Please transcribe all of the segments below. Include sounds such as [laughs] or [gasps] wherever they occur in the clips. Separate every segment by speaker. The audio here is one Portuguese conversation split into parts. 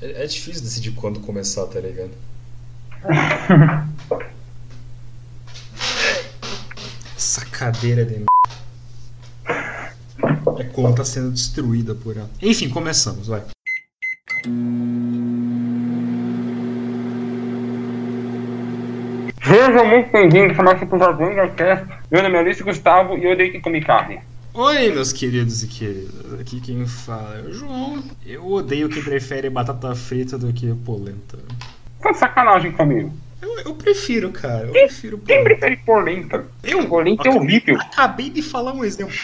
Speaker 1: É, é difícil decidir quando começar, tá ligado? [laughs] Essa cadeira de É como tá sendo destruída por ela. Enfim, começamos, vai.
Speaker 2: Seja muito bem-vindo ao nosso episódio da Cast. Meu nome é Alice Gustavo e eu odeio que come carne.
Speaker 1: Oi, meus queridos e queridas. Aqui quem fala é o João. Eu odeio quem prefere batata frita do que polenta.
Speaker 2: Tá de sacanagem comigo.
Speaker 1: Eu, eu prefiro, cara. Eu prefiro
Speaker 2: Quem
Speaker 1: polenta.
Speaker 2: prefere polenta?
Speaker 1: Eu?
Speaker 2: Polenta é horrível.
Speaker 1: Acabei de falar um exemplo.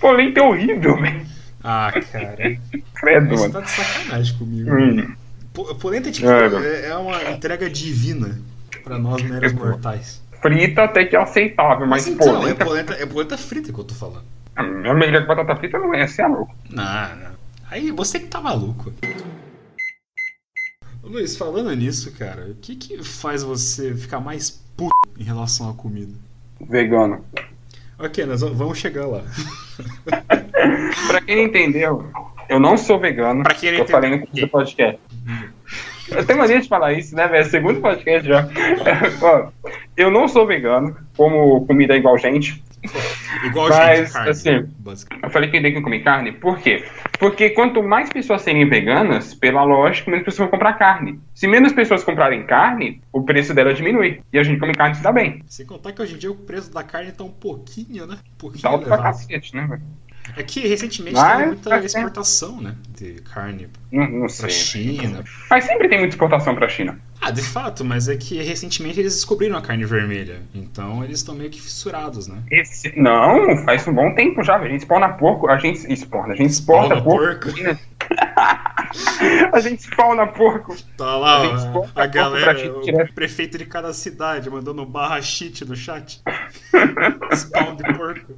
Speaker 2: Polenta é horrível, velho.
Speaker 1: Ah, cara.
Speaker 2: Credo,
Speaker 1: Você
Speaker 2: mano.
Speaker 1: tá de sacanagem comigo.
Speaker 2: Hum.
Speaker 1: Po- Polenta é tipo,
Speaker 2: É,
Speaker 1: é, é uma entrega divina pra nós meros mortais.
Speaker 2: Frita até que é aceitável, mas,
Speaker 1: Mas então, é
Speaker 2: polenta.
Speaker 1: polenta, é polenta frita que eu tô falando.
Speaker 2: A minha amiga de batata frita não é, você é louco.
Speaker 1: Não. Aí você que tá maluco. Luiz, falando nisso, cara, o que que faz você ficar mais puto em relação à comida?
Speaker 2: Vegano.
Speaker 1: Ok, nós vamos- chegar lá. [laughs]
Speaker 2: Pra quem entendeu, eu não sou vegano.
Speaker 1: Pra quem não
Speaker 2: eu
Speaker 1: entendeu,
Speaker 2: falei no primeiro podcast. Eu tenho mania de falar isso, né, velho? É o segundo podcast já. [laughs] Eu não sou vegano, como comida igual gente.
Speaker 1: Igual
Speaker 2: Mas,
Speaker 1: gente, carne,
Speaker 2: assim. Eu falei que tem que comer carne, por quê? Porque quanto mais pessoas serem veganas, pela lógica, menos pessoas vão comprar carne. Se menos pessoas comprarem carne, o preço dela diminui. E a gente come carne se dá bem.
Speaker 1: Sem contar que hoje em dia o preço da carne tá um pouquinho, né? Um pouquinho
Speaker 2: Dá alto pra cacete, né, velho?
Speaker 1: É que recentemente
Speaker 2: Mas,
Speaker 1: teve muita
Speaker 2: tá
Speaker 1: exportação, né? De carne
Speaker 2: Não, não
Speaker 1: pra
Speaker 2: sei.
Speaker 1: China.
Speaker 2: Mas sempre tem muita exportação pra China.
Speaker 1: Ah, de fato, mas é que recentemente eles descobriram a carne vermelha. Então eles estão meio que fissurados, né?
Speaker 2: Esse- Não, faz um bom tempo já, velho. A gente spawna porco. A gente exporta, a gente
Speaker 1: Spawna
Speaker 2: porco.
Speaker 1: porco? [laughs]
Speaker 2: A gente spawna porco.
Speaker 1: Tá lá
Speaker 2: A
Speaker 1: a, galera, o
Speaker 2: direto.
Speaker 1: prefeito de cada cidade mandando barra shit no chat. [laughs] Spawn de porco.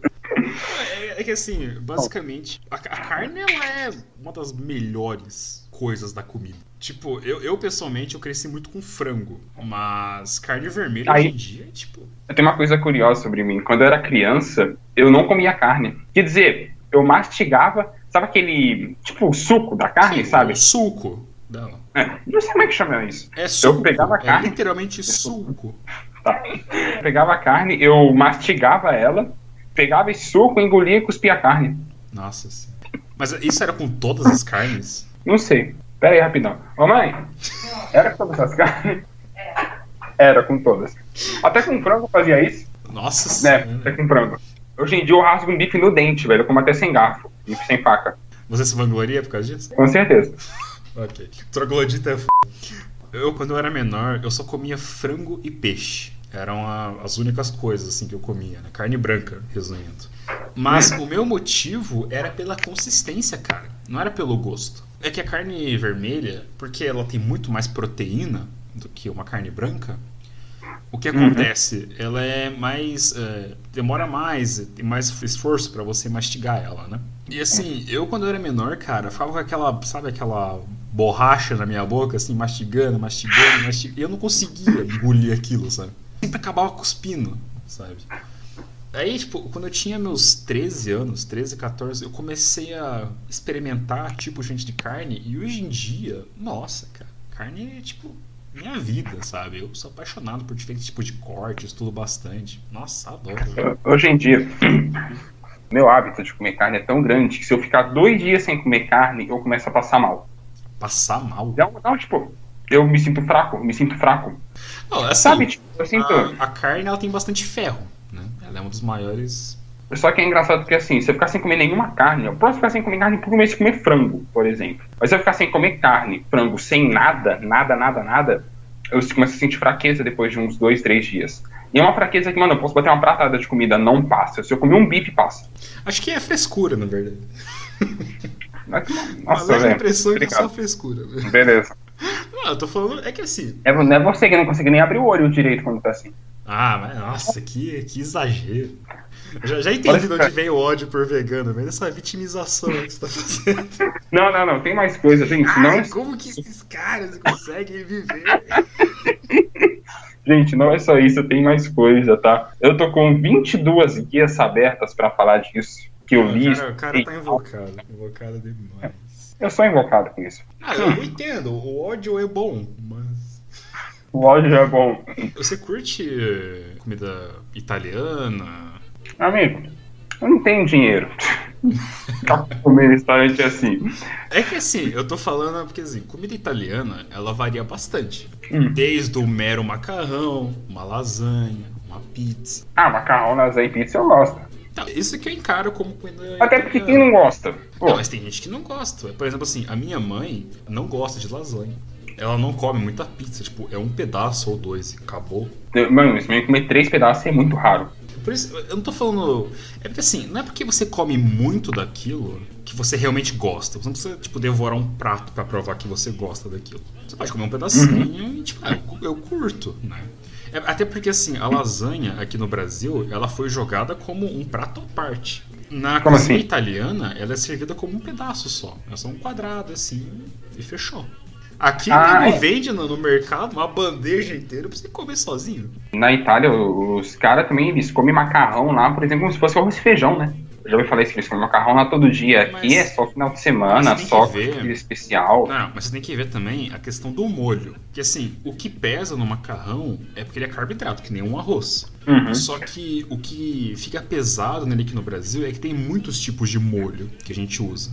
Speaker 1: É, é que assim, basicamente, a, a carne ela é uma das melhores coisas da comida. Tipo, eu, eu pessoalmente eu cresci muito com frango, mas carne vermelha
Speaker 2: Aí-
Speaker 1: hoje em dia é tipo.
Speaker 2: Eu tenho uma coisa curiosa sobre mim. Quando eu era criança, eu não comia carne. Quer dizer, eu mastigava, sabe aquele, tipo, o suco da carne,
Speaker 1: sim,
Speaker 2: sabe?
Speaker 1: o suco dela.
Speaker 2: É, não sei como é que chama isso.
Speaker 1: É suco.
Speaker 2: pegava a
Speaker 1: é
Speaker 2: carne.
Speaker 1: literalmente suco.
Speaker 2: Tá. Eu pegava a carne, eu mastigava ela, pegava esse suco, engolia e cuspia a carne.
Speaker 1: Nossa senhora. Mas isso era com todas as carnes?
Speaker 2: Não sei. Pera aí, rapidão. Ô mãe, era com todas as carnes? Era com todas. Até com frango eu fazia isso.
Speaker 1: Nossa
Speaker 2: né?
Speaker 1: senhora.
Speaker 2: Até com frango. Hoje em dia eu rasgo um bife no dente, velho. Eu como até sem garfo. Bife sem faca.
Speaker 1: Você se vangloria por causa disso?
Speaker 2: Com certeza.
Speaker 1: Ok. Troglodita é f... Eu, quando eu era menor, eu só comia frango e peixe. Eram a- as únicas coisas assim que eu comia, né? Carne branca, resumindo. Mas o meu motivo era pela consistência, cara. Não era pelo gosto. É que a carne vermelha, porque ela tem muito mais proteína do que uma carne branca, o que acontece? Ela é mais. é, demora mais, tem mais esforço pra você mastigar ela, né? E assim, eu quando eu era menor, cara, ficava com aquela, sabe aquela borracha na minha boca, assim, mastigando, mastigando, mastigando. E eu não conseguia engolir aquilo, sabe? Sempre acabava cuspindo, sabe? Aí, tipo, quando eu tinha meus 13 anos, 13, 14, eu comecei a experimentar tipos diferentes de carne. E hoje em dia, nossa, cara, carne é tipo minha vida, sabe? Eu sou apaixonado por diferentes tipos de cortes, estudo bastante. Nossa, adoro.
Speaker 2: Hoje em dia, [clears throat] meu hábito de comer carne é tão grande que se eu ficar dois dias sem comer carne, eu começo a passar mal.
Speaker 1: Passar mal.
Speaker 2: Não, não tipo, eu me sinto fraco, me sinto fraco.
Speaker 1: Não, assim,
Speaker 2: Sabe, tipo, eu sinto.
Speaker 1: a, a carne ela tem bastante ferro? Ela é um dos maiores.
Speaker 2: Só que é engraçado porque assim, se eu ficar sem comer nenhuma carne, eu posso ficar sem comer carne por começo de comer frango, por exemplo. Mas se eu ficar sem comer carne, frango, sem nada, nada, nada, nada, eu começo a sentir fraqueza depois de uns dois, três dias. E é uma fraqueza que, mano, eu posso bater uma pratada de comida, não passa. Se eu comer um bife, passa.
Speaker 1: Acho que é frescura, na verdade.
Speaker 2: Mas, [laughs]
Speaker 1: Mas
Speaker 2: Nossa,
Speaker 1: a impressão é que é só
Speaker 2: Obrigado.
Speaker 1: frescura.
Speaker 2: Beleza.
Speaker 1: Não, eu tô falando. É que assim.
Speaker 2: É, não é você que não consegue nem abrir o olho direito quando tá assim.
Speaker 1: Ah, mas nossa, que, que exagero. Já, já entendi de onde vem o ódio por vegano, vem dessa vitimização que você tá fazendo.
Speaker 2: Não, não, não, tem mais coisa, gente. Não,
Speaker 1: Ai, como que esses caras conseguem viver?
Speaker 2: gente, não é só isso, tem mais coisa, tá? Eu tô com 22 guias abertas pra falar disso. Que eu li.
Speaker 1: Cara, o cara tá invocado, invocado demais.
Speaker 2: Eu sou invocado com isso.
Speaker 1: Ah, eu entendo. O ódio é bom, mas.
Speaker 2: O é bom.
Speaker 1: Você curte comida italiana?
Speaker 2: Amigo, eu não tenho dinheiro. [laughs] pra comer restaurante assim.
Speaker 1: É que assim, eu tô falando porque assim, comida italiana, ela varia bastante.
Speaker 2: Hum.
Speaker 1: Desde o mero macarrão, uma lasanha, uma pizza.
Speaker 2: Ah, macarrão, lasanha e pizza eu gosto.
Speaker 1: Então, isso que eu encaro como comida
Speaker 2: Até porque quem não gosta?
Speaker 1: Não, mas tem gente que não gosta. Por exemplo, assim, a minha mãe não gosta de lasanha. Ela não come muita pizza, tipo, é um pedaço ou dois e acabou.
Speaker 2: mano, isso mesmo comer três pedaços é muito raro.
Speaker 1: Por isso, eu não tô falando. É porque assim, não é porque você come muito daquilo que você realmente gosta. Você não precisa, tipo, devorar um prato pra provar que você gosta daquilo. Você pode comer um pedacinho e, tipo, ah, eu, eu curto, né? É, até porque, assim, a lasanha aqui no Brasil, ela foi jogada como um prato à parte. Na
Speaker 2: Como
Speaker 1: cozinha
Speaker 2: assim?
Speaker 1: italiana, ela é servida como um pedaço só. É só um quadrado, assim, e fechou. Aqui
Speaker 2: Ah, é.
Speaker 1: vende no, no mercado uma bandeja inteira pra você comer sozinho.
Speaker 2: Na Itália, os caras também, eles comem macarrão lá, por exemplo, como se fosse arroz e feijão, né? Eu já ouvi falar isso, que eles comem macarrão lá todo dia. Aqui
Speaker 1: Mas-
Speaker 2: é só final de semana, só especial.
Speaker 1: Não, mas você tem que ver também a questão do molho. Que assim, o que pesa no macarrão é porque ele é carboidrato, que nem um arroz.
Speaker 2: Uhum.
Speaker 1: Só que o que fica pesado nele aqui no Brasil é que tem muitos tipos de molho que a gente usa.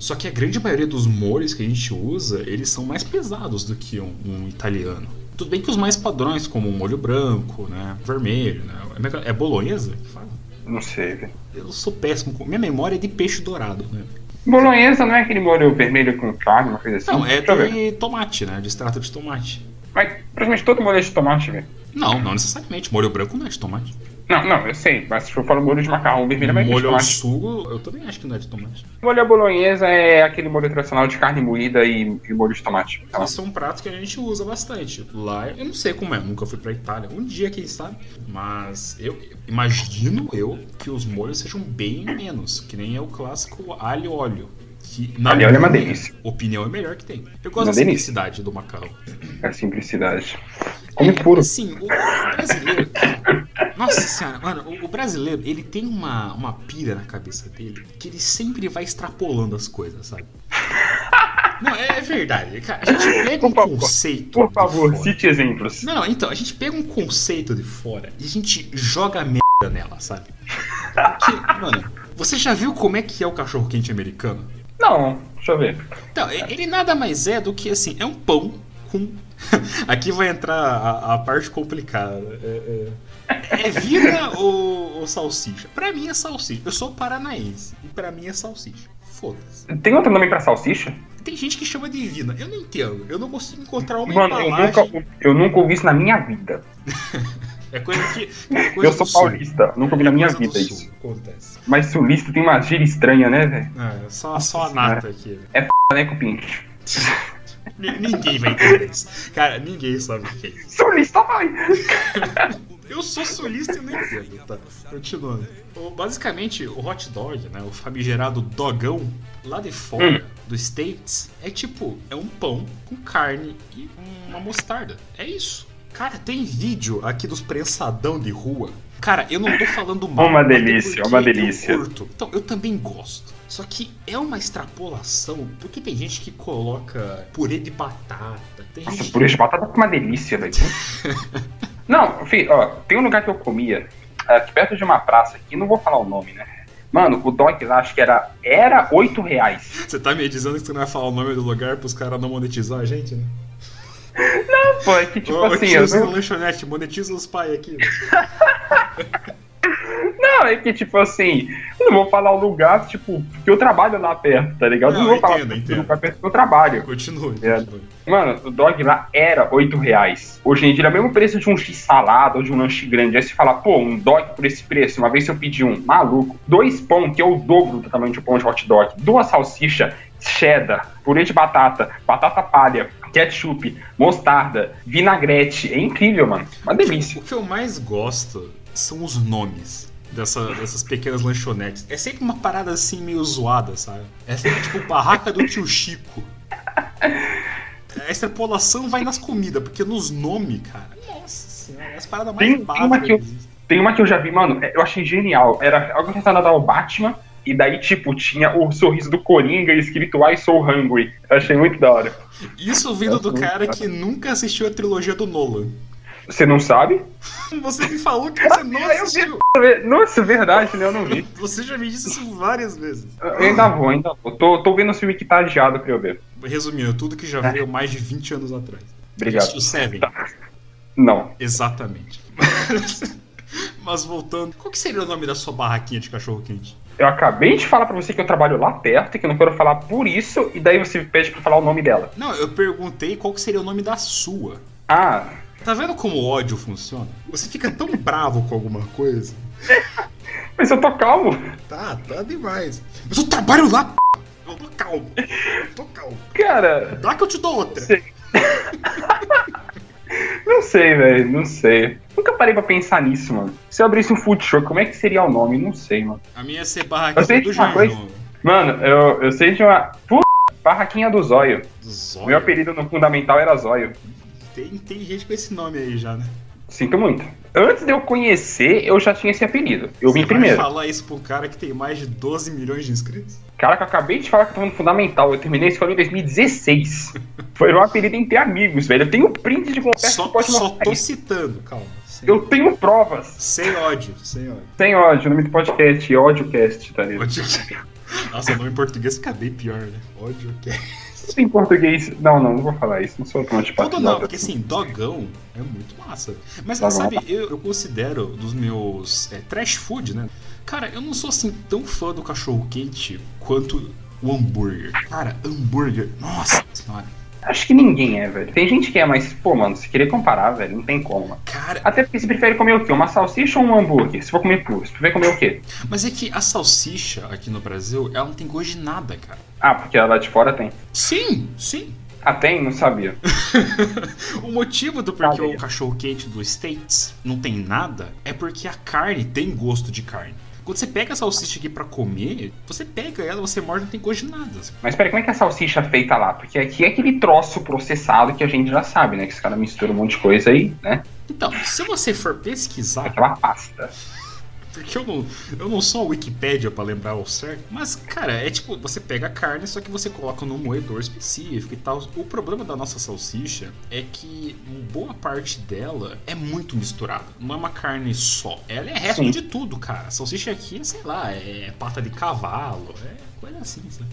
Speaker 1: Só que a grande maioria dos molhos que a gente usa, eles são mais pesados do que um, um italiano. Tudo bem que os mais padrões, como o molho branco, né, vermelho, né, é bolonhesa? que fala?
Speaker 2: Não sei, velho.
Speaker 1: Eu sou péssimo com... Minha memória é de peixe dourado, né?
Speaker 2: Bolonhesa não é aquele molho vermelho com carne, uma coisa assim?
Speaker 1: Não, é de tomate, né, de extrato de tomate.
Speaker 2: Mas praticamente todo molho é de tomate, velho.
Speaker 1: Não, não necessariamente. Molho branco não é de tomate.
Speaker 2: Não, não, eu sei, mas se eu falo molho de macarrão vermelho, é de
Speaker 1: molho ao sugo, eu também acho que não é de tomate.
Speaker 2: Molho à bolonhesa é aquele molho tradicional de carne moída e, e molho de tomate. Tá.
Speaker 1: Esse é um prato que a gente usa bastante. Lá, eu não sei como é, nunca fui pra Itália. Um dia, quem sabe. Mas eu imagino eu que os molhos sejam bem menos. Que nem é o clássico alho e óleo. Que, na
Speaker 2: óleo é uma
Speaker 1: minha
Speaker 2: delícia.
Speaker 1: opinião, é melhor que tem. Eu gosto
Speaker 2: Uma
Speaker 1: da
Speaker 2: delícia.
Speaker 1: simplicidade do macarrão.
Speaker 2: É simplicidade. Come puro.
Speaker 1: Assim, o brasileiro. Nossa senhora, mano, o- o brasileiro, ele tem uma, uma pira na cabeça dele que ele sempre vai extrapolando as coisas, sabe? [laughs] Não, é, é verdade. Cara, a gente pega um
Speaker 2: Por
Speaker 1: conceito.
Speaker 2: Por favor, cite exemplos.
Speaker 1: Não, então, a gente pega um conceito de fora e a gente joga merda nela, sabe? Que, mano, você já viu como é que é o cachorro quente americano?
Speaker 2: Não, deixa eu ver.
Speaker 1: Então, ele nada mais é do que assim, é um pão com. [laughs] Aqui vai entrar a, a parte complicada. É, é... é vina ou, ou salsicha? Pra mim é salsicha. Eu sou paranaense e pra mim é salsicha. Foda-se.
Speaker 2: Tem outro nome pra salsicha?
Speaker 1: Tem gente que chama de vina. Eu não entendo. Eu não consigo encontrar uma
Speaker 2: Mano, eu nunca, eu nunca ouvi isso na minha vida. [laughs]
Speaker 1: É coisa que. é coisa
Speaker 2: Eu sou
Speaker 1: do sul.
Speaker 2: paulista, nunca ouvi na
Speaker 1: É
Speaker 2: minha
Speaker 1: coisa do
Speaker 2: vida
Speaker 1: sul,
Speaker 2: isso.
Speaker 1: Acontece.
Speaker 2: Mas sulista tem uma gíria estranha, né, velho?
Speaker 1: É, só, só a nata aqui.
Speaker 2: Né, Cupincho? [laughs]
Speaker 1: Ni- Ninguém vai entender isso. Cara, ninguém sabe o que é isso.
Speaker 2: Sulista vai! [laughs]
Speaker 1: Eu sou sulista e não entendo, tá? Continuando. O- basicamente, o hot dog, né? O famigerado dogão, lá de fora dos States, é tipo, é um pão com carne e uma mostarda. É isso. Cara, tem vídeo aqui dos prensadão de rua. Cara, eu não tô falando mal.
Speaker 2: Uma
Speaker 1: até
Speaker 2: delícia,
Speaker 1: porque
Speaker 2: uma delícia.
Speaker 1: Eu curto. Então, eu também gosto. Só que é uma extrapolação, porque tem gente que coloca purê de batata. Tem
Speaker 2: Nossa,
Speaker 1: gente
Speaker 2: purê de batata é uma delícia, velho. [laughs] Não, filho, ó, tem um lugar que eu comia, aqui perto de uma praça aqui, não vou falar o nome, né? Mano, o dog lá acho que era, era 8 reais.
Speaker 1: Você tá me dizendo que você não vai falar o nome do lugar pros caras não monetizar a gente, né?
Speaker 2: Pô, é que tipo
Speaker 1: Ô, ô,
Speaker 2: assim, eu não,
Speaker 1: lanchonete, monetiza os pai aqui. [laughs]
Speaker 2: não, é que tipo assim, eu não vou falar o lugar, tipo, porque eu trabalho lá perto, tá ligado?
Speaker 1: Não,
Speaker 2: Não, vou falar
Speaker 1: entendo,
Speaker 2: o
Speaker 1: entendo.
Speaker 2: lugar perto que eu trabalho.
Speaker 1: Continue,
Speaker 2: É.
Speaker 1: continue.
Speaker 2: Mano, o dog lá era 8 reais. Hoje em dia é o mesmo preço de um x-salada ou de um lanche grande. Aí você fala, pô, um dog por esse preço. Uma vez eu pedi um, maluco, dois pão, que é o dobro do tamanho de um pão de hot dog, duas salsicha, cheddar, purê de batata, batata palha, ketchup, mostarda, vinagrete. É incrível, mano. Uma delícia.
Speaker 1: O que eu mais gosto são os nomes dessa- dessas pequenas lanchonetes. É sempre uma parada assim meio zoada, sabe? É sempre tipo barraca do tio Chico. A extrapolação vai nas comidas, porque nos nomes, cara. Nossa senhora, é as paradas mais
Speaker 2: Tem- tem uma
Speaker 1: básicas
Speaker 2: que eu-. Tem uma que eu já vi, mano, é- eu achei genial. Era algo relacionado ao Batman, e daí, tipo, tinha o sorriso do Coringa escrito I So Hungry. Eu achei muito da hora.
Speaker 1: Isso vindo do cara que nunca assistiu a trilogia do Nolan.
Speaker 2: Você não sabe? [laughs]
Speaker 1: Você me falou que você não assistiu.
Speaker 2: Nossa, verdade, né? Eu não vi.
Speaker 1: Você já me disse isso várias vezes.
Speaker 2: Eu ainda vou, ainda vou. Tô, tô vendo o filme que tá adiado pra eu ver.
Speaker 1: Resumindo, tudo que já veio mais de 20 anos atrás.
Speaker 2: Obrigado.
Speaker 1: O Seven.
Speaker 2: Não.
Speaker 1: Exatamente. [laughs] Mas voltando, qual que seria o nome da sua barraquinha de cachorro quente?
Speaker 2: Eu acabei de falar pra você que eu trabalho lá perto e que eu não quero falar por isso, e daí você me pede pra falar o nome dela.
Speaker 1: Não, eu perguntei qual que seria o nome da sua.
Speaker 2: Ah,
Speaker 1: Tá vendo como o ódio funciona? Você fica tão bravo com alguma coisa. [laughs]
Speaker 2: mas eu tô calmo.
Speaker 1: Tá, tá demais. Mas eu trabalho lá, p***. Eu tô calmo. Eu tô calmo.
Speaker 2: Cara,
Speaker 1: Dá que eu te dou outra.
Speaker 2: sei. [laughs] não sei, velho, não sei. Nunca parei pra pensar nisso, mano. Se eu abrisse um food truck, como é que seria o nome? Não sei, mano.
Speaker 1: A minha ia ser barraquinha do
Speaker 2: coisa.
Speaker 1: Janjão.
Speaker 2: Mano, eu, eu sei de uma. Puta, barraquinha do zóio.
Speaker 1: Do
Speaker 2: Meu
Speaker 1: Zóio.
Speaker 2: apelido no fundamental era zóio.
Speaker 1: Tem, tem gente com esse nome aí já, né?
Speaker 2: Sinto muito. Antes de eu conhecer, eu já tinha esse apelido. Eu vim
Speaker 1: Você vai
Speaker 2: primeiro.
Speaker 1: falar isso um cara que tem mais de 12 milhões de inscritos?
Speaker 2: Cara, que eu acabei de falar que eu tava no fundamental. Eu terminei a escola em 2016. [laughs] Foi um apelido entre amigos, velho. Eu tenho print de conversa
Speaker 1: Só,
Speaker 2: que pode
Speaker 1: só tô
Speaker 2: isso.
Speaker 1: citando, calma. Sem,
Speaker 2: Eu tenho provas.
Speaker 1: sem ódio, sem ódio.
Speaker 2: Sem ódio, o nome do podcast, ódiocast, tá ligado?
Speaker 1: ódio. [laughs] Nossa, o nome em português fica bem pior, né? Ódio, ok.
Speaker 2: Em português. Não, não, não vou falar isso. Não sou tão antipático.
Speaker 1: Tudo não, porque assim, dogão é muito massa. Mas
Speaker 2: Dogão.
Speaker 1: sabe, eu, eu considero dos meus é, trash food, né? Cara, eu não sou assim tão fã do cachorro quente quanto o hambúrguer. Cara, hambúrguer, nossa senhora.
Speaker 2: Acho que ninguém é, velho. Tem gente que é, mas, pô, mano, se querer comparar, velho, não tem como.
Speaker 1: Cara,
Speaker 2: Até porque você prefere comer o quê? Uma salsicha ou um hambúrguer? Se for comer puro, você prefere comer o quê?
Speaker 1: mas é que a salsicha aqui no Brasil, ela não tem gosto de nada, cara.
Speaker 2: Ah, porque lá de fora tem.
Speaker 1: Sim, sim.
Speaker 2: Ah, tem? Não sabia. [laughs]
Speaker 1: o motivo do porquê
Speaker 2: Sabia.
Speaker 1: o cachorro quente dos States não tem nada é porque a carne tem gosto de carne. Quando você pega a salsicha aqui pra comer, você pega ela, você morde não tem gosto de nada.
Speaker 2: Mas peraí, como é que é a salsicha é feita lá? Porque aqui é aquele troço processado que a gente já sabe, né? Que os caras misturam um monte de coisa aí, né?
Speaker 1: Então, se você for pesquisar,
Speaker 2: Aquela pasta.
Speaker 1: Porque eu não, eu não sou a Wikipédia pra lembrar o certo, mas, cara, é tipo, você pega a carne, só que você coloca num moedor específico e tal. O problema da nossa salsicha é que boa parte dela é muito misturada. Não é uma carne só. Ela é resto
Speaker 2: Sim.
Speaker 1: de tudo, cara. A salsicha aqui sei lá, é pata de cavalo, é coisa assim, sabe?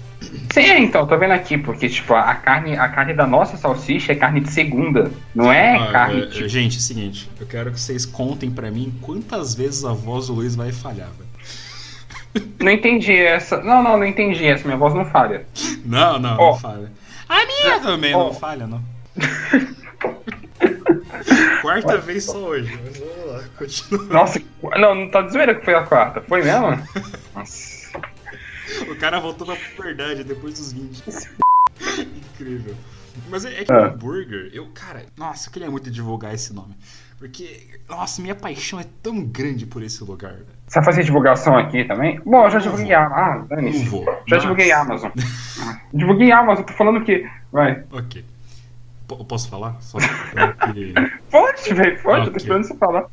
Speaker 2: Sim, é, então, tô vendo aqui, porque, tipo, a carne, a carne da nossa salsicha é carne de segunda. Não é
Speaker 1: Ah,
Speaker 2: carne,
Speaker 1: é,
Speaker 2: tipo.
Speaker 1: Gente, é o seguinte, eu quero que vocês contem pra mim quantas vezes a voz do Luiz vai falhar, velho.
Speaker 2: Não entendi essa. Não, não, não entendi essa. Minha voz não falha.
Speaker 1: Não, não,
Speaker 2: Ó.
Speaker 1: não falha. A minha também
Speaker 2: Ó.
Speaker 1: não falha, não. [laughs] Quarta vez só hoje, mas vamos lá, continua.
Speaker 2: Nossa, não, não tá de zoeira que foi a quarta. Foi mesmo? Nossa. [laughs]
Speaker 1: O cara voltou pra verdade depois dos 20. Incrível. Mas é, é que
Speaker 2: É.
Speaker 1: o hambúrguer, eu, cara, nossa, eu queria muito divulgar esse nome. Porque, nossa, minha paixão é tão grande por esse lugar, velho.
Speaker 2: Você vai fazer divulgação aqui também? Bom, eu já divulguei a Ah,
Speaker 1: Não
Speaker 2: dane-se.
Speaker 1: vou.
Speaker 2: Já
Speaker 1: mas-
Speaker 2: divulguei a Amazon. divulguei a Amazon, tô falando que. Vai.
Speaker 1: Ok. P- posso falar? Só [laughs] porque...
Speaker 2: Pode, velho, pode, eu
Speaker 1: Ok.
Speaker 2: tô esperando você falar.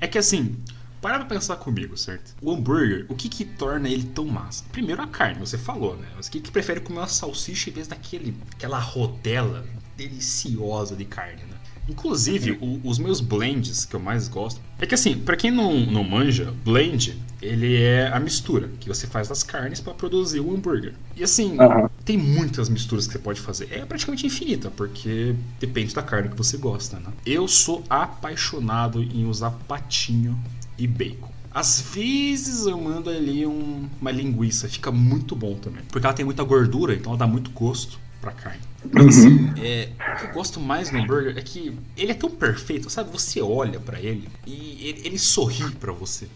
Speaker 1: É que assim, para pra pensar comigo, certo? O hambúrguer, o que que torna ele tão massa? Primeiro a carne, você falou, né? Você que, que prefere comer uma salsicha em vez daquele, aquela rodela deliciosa de carne, né? Inclusive, o- os meus blends que eu mais gosto. É que assim, pra quem não, não manja, blend, ele é a mistura que você faz das carnes pra produzir o hambúrguer. E assim,
Speaker 2: Aham.
Speaker 1: tem muitas misturas que você pode fazer. É praticamente infinita, porque depende da carne que você gosta, né? Eu sou apaixonado em usar patinho e bacon. Às vezes eu mando ali um- uma linguiça, fica muito bom também. Porque ela tem muita gordura, então ela dá muito gosto pra carne. Mas assim, é, o que eu gosto mais no hambúrguer é que ele é tão perfeito, sabe? Você olha pra ele e ele, ele sorri pra você.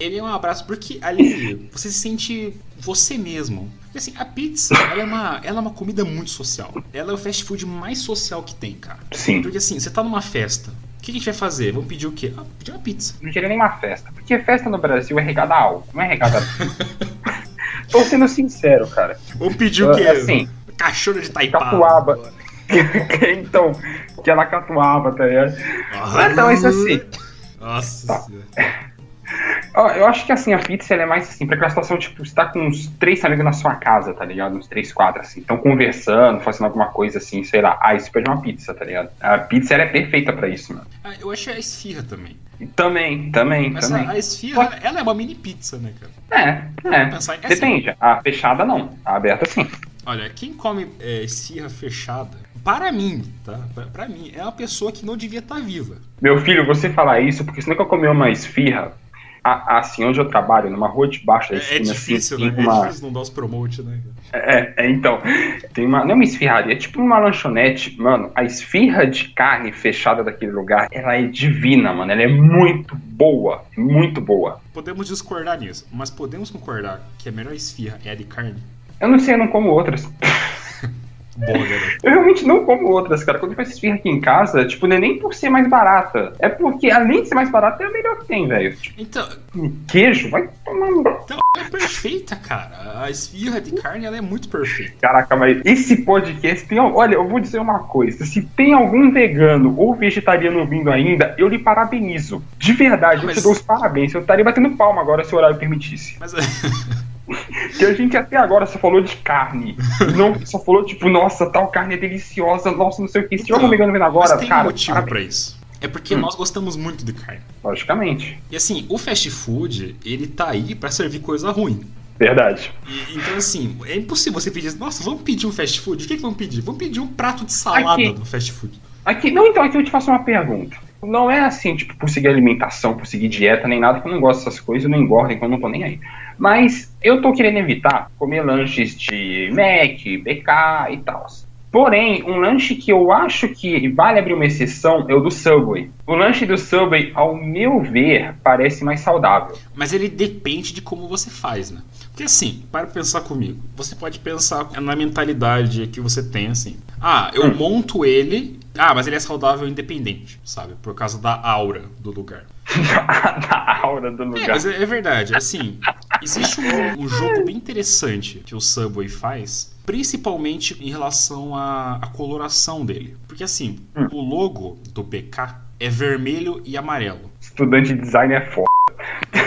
Speaker 1: Ele é um abraço porque ali você se sente você mesmo. Porque assim, a pizza, ela é uma, ela é uma comida muito social. Ela é o fast food mais social que tem, cara.
Speaker 2: Sim.
Speaker 1: Porque assim, você tá numa festa. O que a gente vai fazer? Vamos pedir o quê? Ah, pedir uma pizza.
Speaker 2: Não queria nem uma festa. Porque festa no Brasil é regada a álcool, não é regada a. [laughs] Tô sendo sincero, cara.
Speaker 1: Vamos pedir o quê?
Speaker 2: Assim,
Speaker 1: Cachorro de taipava.
Speaker 2: catuaba. [laughs] então, aquela catuaba, tá ligado?
Speaker 1: Ah,
Speaker 2: Então, isso assim.
Speaker 1: Nossa
Speaker 2: Tá.
Speaker 1: senhora.
Speaker 2: Eu acho que assim, a pizza ela é mais assim, pra aquela situação, tipo, você tá com uns três amigos na sua casa, tá ligado? Uns três, quatro, assim. Estão conversando, fazendo alguma coisa assim, sei lá. Ah, isso pede uma pizza, tá ligado? A pizza ela é perfeita pra isso, mano.
Speaker 1: Ah, eu acho a esfirra também.
Speaker 2: Também, também,
Speaker 1: Mas
Speaker 2: também.
Speaker 1: a, a esfirra, ela é uma mini pizza, né, cara?
Speaker 2: É, é.
Speaker 1: Pensar é assim.
Speaker 2: Depende. A fechada não. A aberta sim.
Speaker 1: Olha, quem come é, esfirra fechada, para mim, tá? Pra, pra mim, é uma pessoa que não devia estar viva.
Speaker 2: Meu filho, você falar isso, porque senão que eu comer uma esfirra, a- assim, onde eu trabalho, numa rua de baixo da
Speaker 1: É, é
Speaker 2: esquina,
Speaker 1: difícil,
Speaker 2: assim,
Speaker 1: né? É
Speaker 2: uma...
Speaker 1: difícil não dar os promote, né?
Speaker 2: É, é, então, tem uma, não é uma esfirraria, é tipo uma lanchonete, mano, a esfirra de carne fechada daquele lugar, ela é divina, mano, ela é muito boa, muito boa.
Speaker 1: Podemos discordar nisso, mas podemos concordar que a melhor esfirra é a de carne?
Speaker 2: Eu não sei, eu não como outras. Eu realmente não como outras, cara. Quando eu faço esfirra aqui em casa, tipo, não é nem por ser mais barata. É porque, além de ser mais barata, é a melhor que tem, velho. Tipo,
Speaker 1: Então,
Speaker 2: queijo, vai tomando.
Speaker 1: então, é perfeita, cara. A esfirra de carne, ela é muito perfeita.
Speaker 2: Caraca, mas esse podcast tem. Olha, eu vou dizer uma coisa. Se tem algum vegano ou vegetariano ouvindo ainda, eu lhe parabenizo. De verdade, eu
Speaker 1: Mas-
Speaker 2: te dou os parabéns. Eu estaria batendo palma agora se o horário permitisse.
Speaker 1: Mas [laughs]
Speaker 2: Porque a gente até agora só falou de carne. Não só falou, tipo, nossa, tal carne é deliciosa, nossa, não sei o que. Se tiver algum vegano vendo agora,
Speaker 1: mas tem
Speaker 2: cara,
Speaker 1: um motivo pra isso. É porque
Speaker 2: Hum.
Speaker 1: nós gostamos muito de carne.
Speaker 2: Logicamente.
Speaker 1: E assim, o fast food, ele tá aí pra servir coisa ruim.
Speaker 2: Verdade.
Speaker 1: E- então, assim, é impossível você pedir, nossa, vamos pedir um fast food? O que, que vamos pedir? Vamos pedir um prato de salada
Speaker 2: Aqui.
Speaker 1: do fast food.
Speaker 2: Aqui, não, então, aqui eu te faço uma pergunta. Não é assim, tipo, por seguir alimentação, por seguir dieta, nem nada, que eu não gosto dessas coisas, eu não engordo, então eu não tô nem aí. Mas eu tô querendo evitar comer lanches de Mac, BK e tal. Porém, um lanche que eu acho que vale abrir uma exceção é o do Subway. O lanche do Subway, ao meu ver, parece mais saudável.
Speaker 1: Mas ele depende de como você faz, né? Porque assim, para pensar comigo, você pode pensar na mentalidade que você tem, assim. Ah, eu
Speaker 2: Hum.
Speaker 1: monto ele. Ah, mas ele é saudável independente, sabe? Por causa da aura do lugar. [laughs]
Speaker 2: da aura do
Speaker 1: É,
Speaker 2: lugar.
Speaker 1: mas é, é verdade. Assim, existe um, um jogo bem interessante que o Subway faz, principalmente em relação à, à coloração dele. Porque assim,
Speaker 2: Hum.
Speaker 1: o logo do BK é vermelho e amarelo.
Speaker 2: Estudante de design é foda.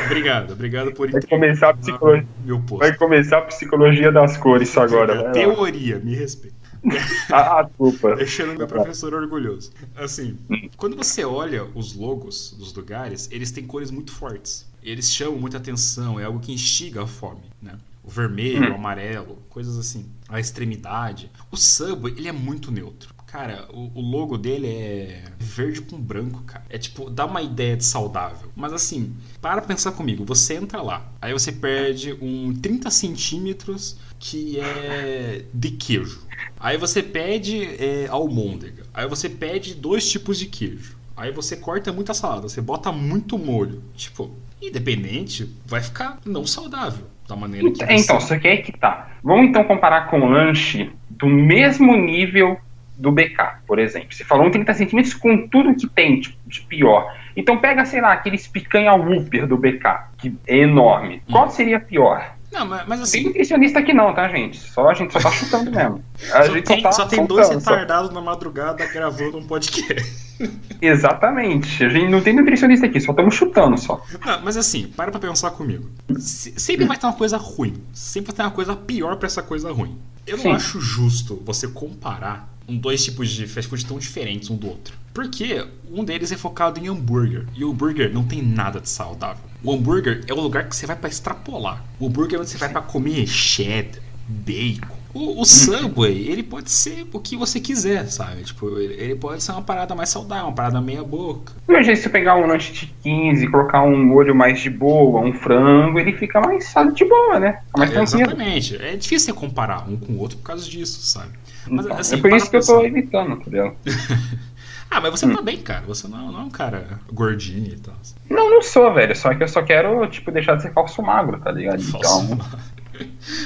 Speaker 1: Obrigado, obrigado por
Speaker 2: Vai começar a psicologia,
Speaker 1: meu posto.
Speaker 2: vai começar a psicologia das cores agora.
Speaker 1: Teoria, me respeita. [laughs]
Speaker 2: Ah, desculpa.
Speaker 1: Deixando meu professor orgulhoso. Assim, quando você olha os logos dos lugares, eles têm cores muito fortes. Eles chamam muita atenção, é algo que instiga a fome, né? O vermelho,
Speaker 2: Hum.
Speaker 1: o amarelo, coisas assim. A extremidade. O Subway, ele é muito neutro. Cara, o, o logo dele é verde com branco, cara. É tipo, dá uma ideia de saudável. Mas assim, para pensar comigo, você entra lá, aí você perde um 30 centímetros que é de queijo. Aí você pede é, almôndega. Aí você pede dois tipos de queijo. Aí você corta muita salada, você bota muito molho. Tipo, independente, vai ficar não saudável. Da maneira que
Speaker 2: É, então,
Speaker 1: você...
Speaker 2: só que aí que tá. Vamos então comparar com o lanche do mesmo nível do BK, por exemplo. Você falou um 30 centímetros com tudo que tem tipo, de pior. Então pega, sei lá, aqueles picanha Whopper do BK, que é enorme. Qual seria pior?
Speaker 1: Não, mas, mas
Speaker 2: Tem
Speaker 1: assim,
Speaker 2: nutricionista aqui não, tá, gente? Só a gente só tá chutando mesmo. [laughs] A
Speaker 1: só
Speaker 2: gente
Speaker 1: tem,
Speaker 2: só tá
Speaker 1: só tem dois
Speaker 2: só.
Speaker 1: retardados na madrugada gravando um podcast. [laughs]
Speaker 2: Exatamente. A gente não tem nutricionista aqui, só estamos chutando só.
Speaker 1: Não, mas assim, para pra pensar comigo. Se- Sempre vai ter uma coisa ruim. Sempre vai ter uma coisa pior pra essa coisa ruim. Eu não
Speaker 2: Sim.
Speaker 1: acho justo você comparar um dois tipos de fast food tão diferentes um do outro. Porque um deles é focado em hambúrguer. E o hambúrguer não tem nada de saudável. O hambúrguer é o lugar que você vai pra extrapolar. O hambúrguer é onde você vai pra comer cheddar, bacon. O, o Subway, ele pode ser o que você quiser, sabe? Tipo, ele, ele pode ser uma parada mais saudável, uma parada meia boca.
Speaker 2: Imagina se eu pegar um lanche de 15, colocar um molho mais de boa, um frango, ele fica mais sabe, de boa, né? Fica mais
Speaker 1: É,
Speaker 2: tranquilo.
Speaker 1: exatamente. É difícil você comparar um com o outro por causa disso, sabe? Mas,
Speaker 2: Então,
Speaker 1: assim,
Speaker 2: é por
Speaker 1: para
Speaker 2: isso que eu
Speaker 1: pensar.
Speaker 2: tô evitando, entendeu? [laughs]
Speaker 1: Ah, mas você
Speaker 2: Hum.
Speaker 1: tá bem, cara. Você não, não é um cara gordinho e tal.
Speaker 2: Não, não sou, velho. Só que eu só quero, tipo, deixar de ser falso magro, tá ligado?
Speaker 1: Falso.
Speaker 2: Então,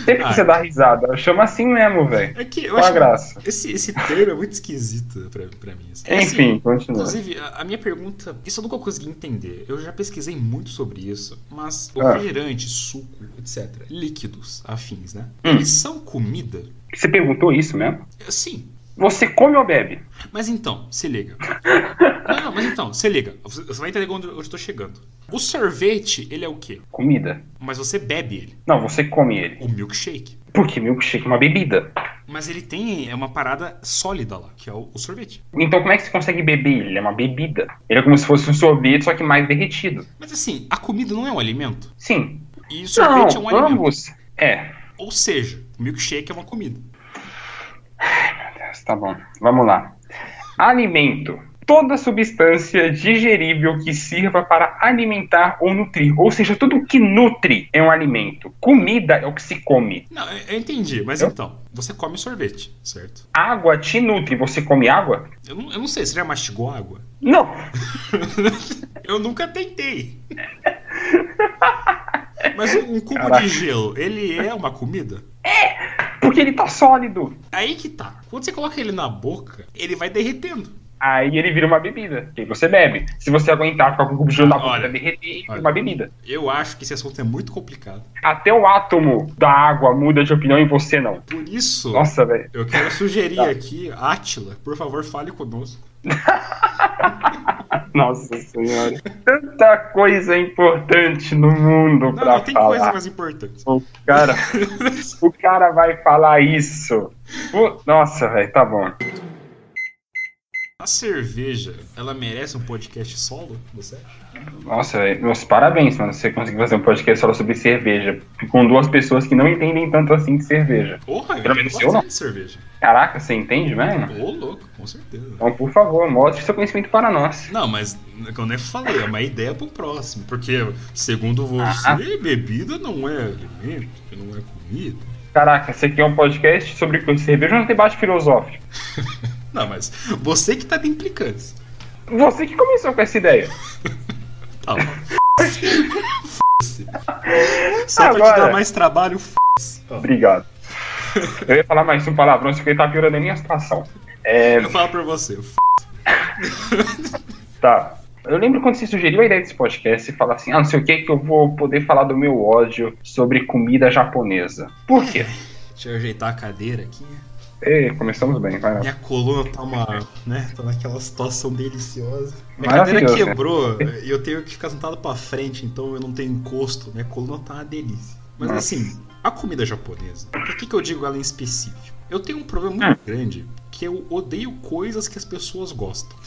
Speaker 2: sempre
Speaker 1: Ah.
Speaker 2: que você dá risada, chama assim mesmo, velho.
Speaker 1: É que eu
Speaker 2: Qual a
Speaker 1: acho
Speaker 2: graça?
Speaker 1: esse, esse termo é muito esquisito pra, pra mim. assim. É assim,
Speaker 2: Enfim, continua.
Speaker 1: Inclusive, a, a minha pergunta, isso eu nunca consegui entender. Eu já pesquisei muito sobre isso, mas
Speaker 2: Ah.
Speaker 1: refrigerante, suco, etc., líquidos afins, né?
Speaker 2: Hum.
Speaker 1: Eles são comida?
Speaker 2: Você perguntou isso mesmo?
Speaker 1: Sim.
Speaker 2: Você come ou bebe?
Speaker 1: Mas então, se liga. [laughs] Não, não, mas então, se liga. Você vai entender onde eu estou chegando. O sorvete, ele é o quê?
Speaker 2: Comida.
Speaker 1: Mas você bebe ele.
Speaker 2: Não, você come ele.
Speaker 1: O milkshake.
Speaker 2: Porque milkshake é uma bebida.
Speaker 1: Mas ele tem é uma parada sólida lá, que é o, o sorvete.
Speaker 2: Então como é que você consegue beber ele? É uma bebida. Ele é como se fosse um sorvete, só que mais derretido.
Speaker 1: Mas assim, a comida não é um alimento.
Speaker 2: Sim.
Speaker 1: E o sorvete
Speaker 2: não,
Speaker 1: é um alimento.
Speaker 2: ambos. É.
Speaker 1: Ou seja, o milkshake é uma comida.
Speaker 2: Tá bom. Vamos lá. Alimento. Toda substância digerível que sirva para alimentar ou nutrir. Ou seja, tudo que nutre é um alimento. Comida é o que se come.
Speaker 1: Não, eu, entendi, mas
Speaker 2: Eu?
Speaker 1: então, você come sorvete, certo?
Speaker 2: Água te nutre. Você come água?
Speaker 1: Eu não, eu não sei, você já mastigou água?
Speaker 2: Não. [laughs]
Speaker 1: eu nunca tentei. Mas um, um cubo
Speaker 2: Caraca.
Speaker 1: de gelo, ele é uma comida?
Speaker 2: Porque ele tá sólido.
Speaker 1: Aí que tá. Quando você coloca ele na boca, ele vai derretendo.
Speaker 2: Aí ele vira uma bebida. Que você bebe. Se você aguentar ficar com o cubo de gelo na boca derreter, ele vira
Speaker 1: olha.
Speaker 2: uma bebida.
Speaker 1: Eu acho que esse assunto é muito complicado.
Speaker 2: Até o átomo da água muda de opinião e você não.
Speaker 1: Por isso,
Speaker 2: Nossa, velho.
Speaker 1: eu quero sugerir [laughs]
Speaker 2: Tá.
Speaker 1: aqui, Átila, por favor, fale conosco. [laughs]
Speaker 2: Nossa senhora. Tanta coisa importante no mundo
Speaker 1: Não,
Speaker 2: pra
Speaker 1: não tem
Speaker 2: falar.
Speaker 1: coisa mais importante.
Speaker 2: O cara, [laughs] o cara vai falar isso. Nossa, velho, tá bom.
Speaker 1: A cerveja, ela merece um podcast solo, você acha?
Speaker 2: Nossa, meus parabéns, mano. Você conseguiu fazer um podcast só sobre cerveja. Com duas pessoas que não entendem tanto assim de cerveja.
Speaker 1: Porra, eu
Speaker 2: Pelo
Speaker 1: entendo
Speaker 2: menos eu não.
Speaker 1: cerveja.
Speaker 2: Caraca, você entende mesmo?
Speaker 1: Ô, louco, com certeza.
Speaker 2: Então, por favor, mostre seu conhecimento para nós.
Speaker 1: Não, mas eu falei, é uma ideia pro próximo. Porque, segundo você,
Speaker 2: Ah.
Speaker 1: bebida não é alimento, não é comida.
Speaker 2: Caraca, você quer um podcast sobre cerveja ou um debate filosófico? [laughs] [laughs]
Speaker 1: Não, mas você que tá de implicância.
Speaker 2: Você que começou com essa ideia. [laughs]
Speaker 1: Tá. F***se. Só pra te
Speaker 2: Agora-
Speaker 1: dar mais trabalho, f***se. Ó,
Speaker 2: Obrigado. Eu ia falar mais um palavrão, só que ele tá piorando a minha situação. É,
Speaker 1: Eu falo pra você, f***.
Speaker 2: tá. Eu lembro quando você sugeriu a ideia desse podcast e falar assim, ah, não sei o que, que eu vou poder falar do meu ódio sobre comida japonesa. Por quê?
Speaker 1: Deixa eu ajeitar a cadeira aqui.
Speaker 2: Ei, começamos bem, vai lá.
Speaker 1: Minha coluna tá uma, né, tá naquela situação deliciosa. Minha cadeira quebrou e eu tenho que ficar sentado pra frente, então eu não tenho encosto. Minha coluna tá uma delícia. Mas
Speaker 2: Nossa.
Speaker 1: assim, a comida japonesa, por que, que eu digo ela em específico? Eu tenho um problema muito grande, que eu odeio coisas que as pessoas gostam.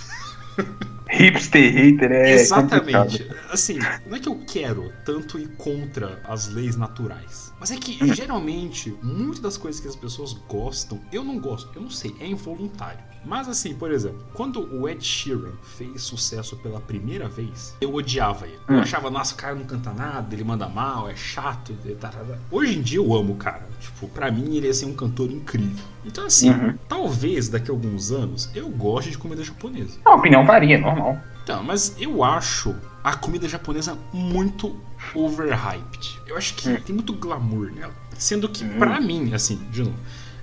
Speaker 1: [laughs]
Speaker 2: Hipster hater é
Speaker 1: Exatamente.
Speaker 2: complicado.
Speaker 1: Assim, não é que eu quero tanto ir contra as leis naturais. Mas é que,
Speaker 2: Hum.
Speaker 1: geralmente, muitas das coisas que as pessoas gostam, eu não gosto. Eu não sei, é involuntário. Mas assim, por exemplo, quando o Ed Sheeran fez sucesso pela primeira vez, eu odiava ele. Eu
Speaker 2: Hum.
Speaker 1: achava, nossa, o cara não canta nada, ele manda mal, é chato. tá. Hoje em dia eu amo o cara. Tipo, pra mim ele é assim, um cantor incrível. Então assim,
Speaker 2: Uhum.
Speaker 1: talvez daqui a alguns anos eu goste de comida japonesa.
Speaker 2: A opinião varia, normal.
Speaker 1: Então, mas eu acho a comida japonesa muito overhyped. Eu acho que
Speaker 2: Hum.
Speaker 1: tem muito glamour nela. Sendo que,
Speaker 2: Hum.
Speaker 1: pra mim, assim, de novo,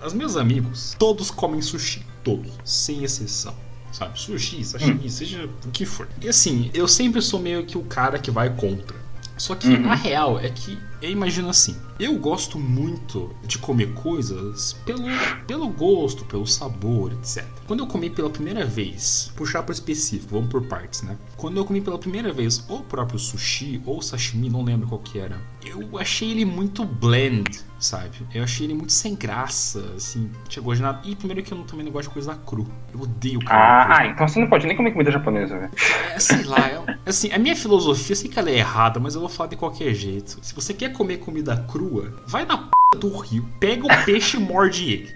Speaker 1: os meus amigos, todos comem sushi. Todos, sem exceção. Sabe? Sushi, sashimi, seja o que for. E assim, eu sempre sou meio que o cara que vai contra. Só que
Speaker 2: Uhum.
Speaker 1: a real é que eu imagino assim. Eu gosto muito de comer coisas pelo, pelo gosto, pelo sabor, etc. Quando eu comi pela primeira vez, puxar para específico, vamos por partes, né? Quando eu comi pela primeira vez o próprio sushi ou sashimi, não lembro qual que era. Eu achei ele muito blend, sabe? Eu achei ele muito sem graça, assim, chegou de nada. E primeiro que eu não- também não gosto de coisa cru. Eu odeio carne
Speaker 2: Ah, ah, então você não pode nem comer comida japonesa, velho.
Speaker 1: É, sei lá, é- assim, a minha filosofia, eu sei que ela é errada, mas eu vou falar de qualquer jeito. Se você quer comer comida crua, vai na p do rio, pega o peixe e morde ele.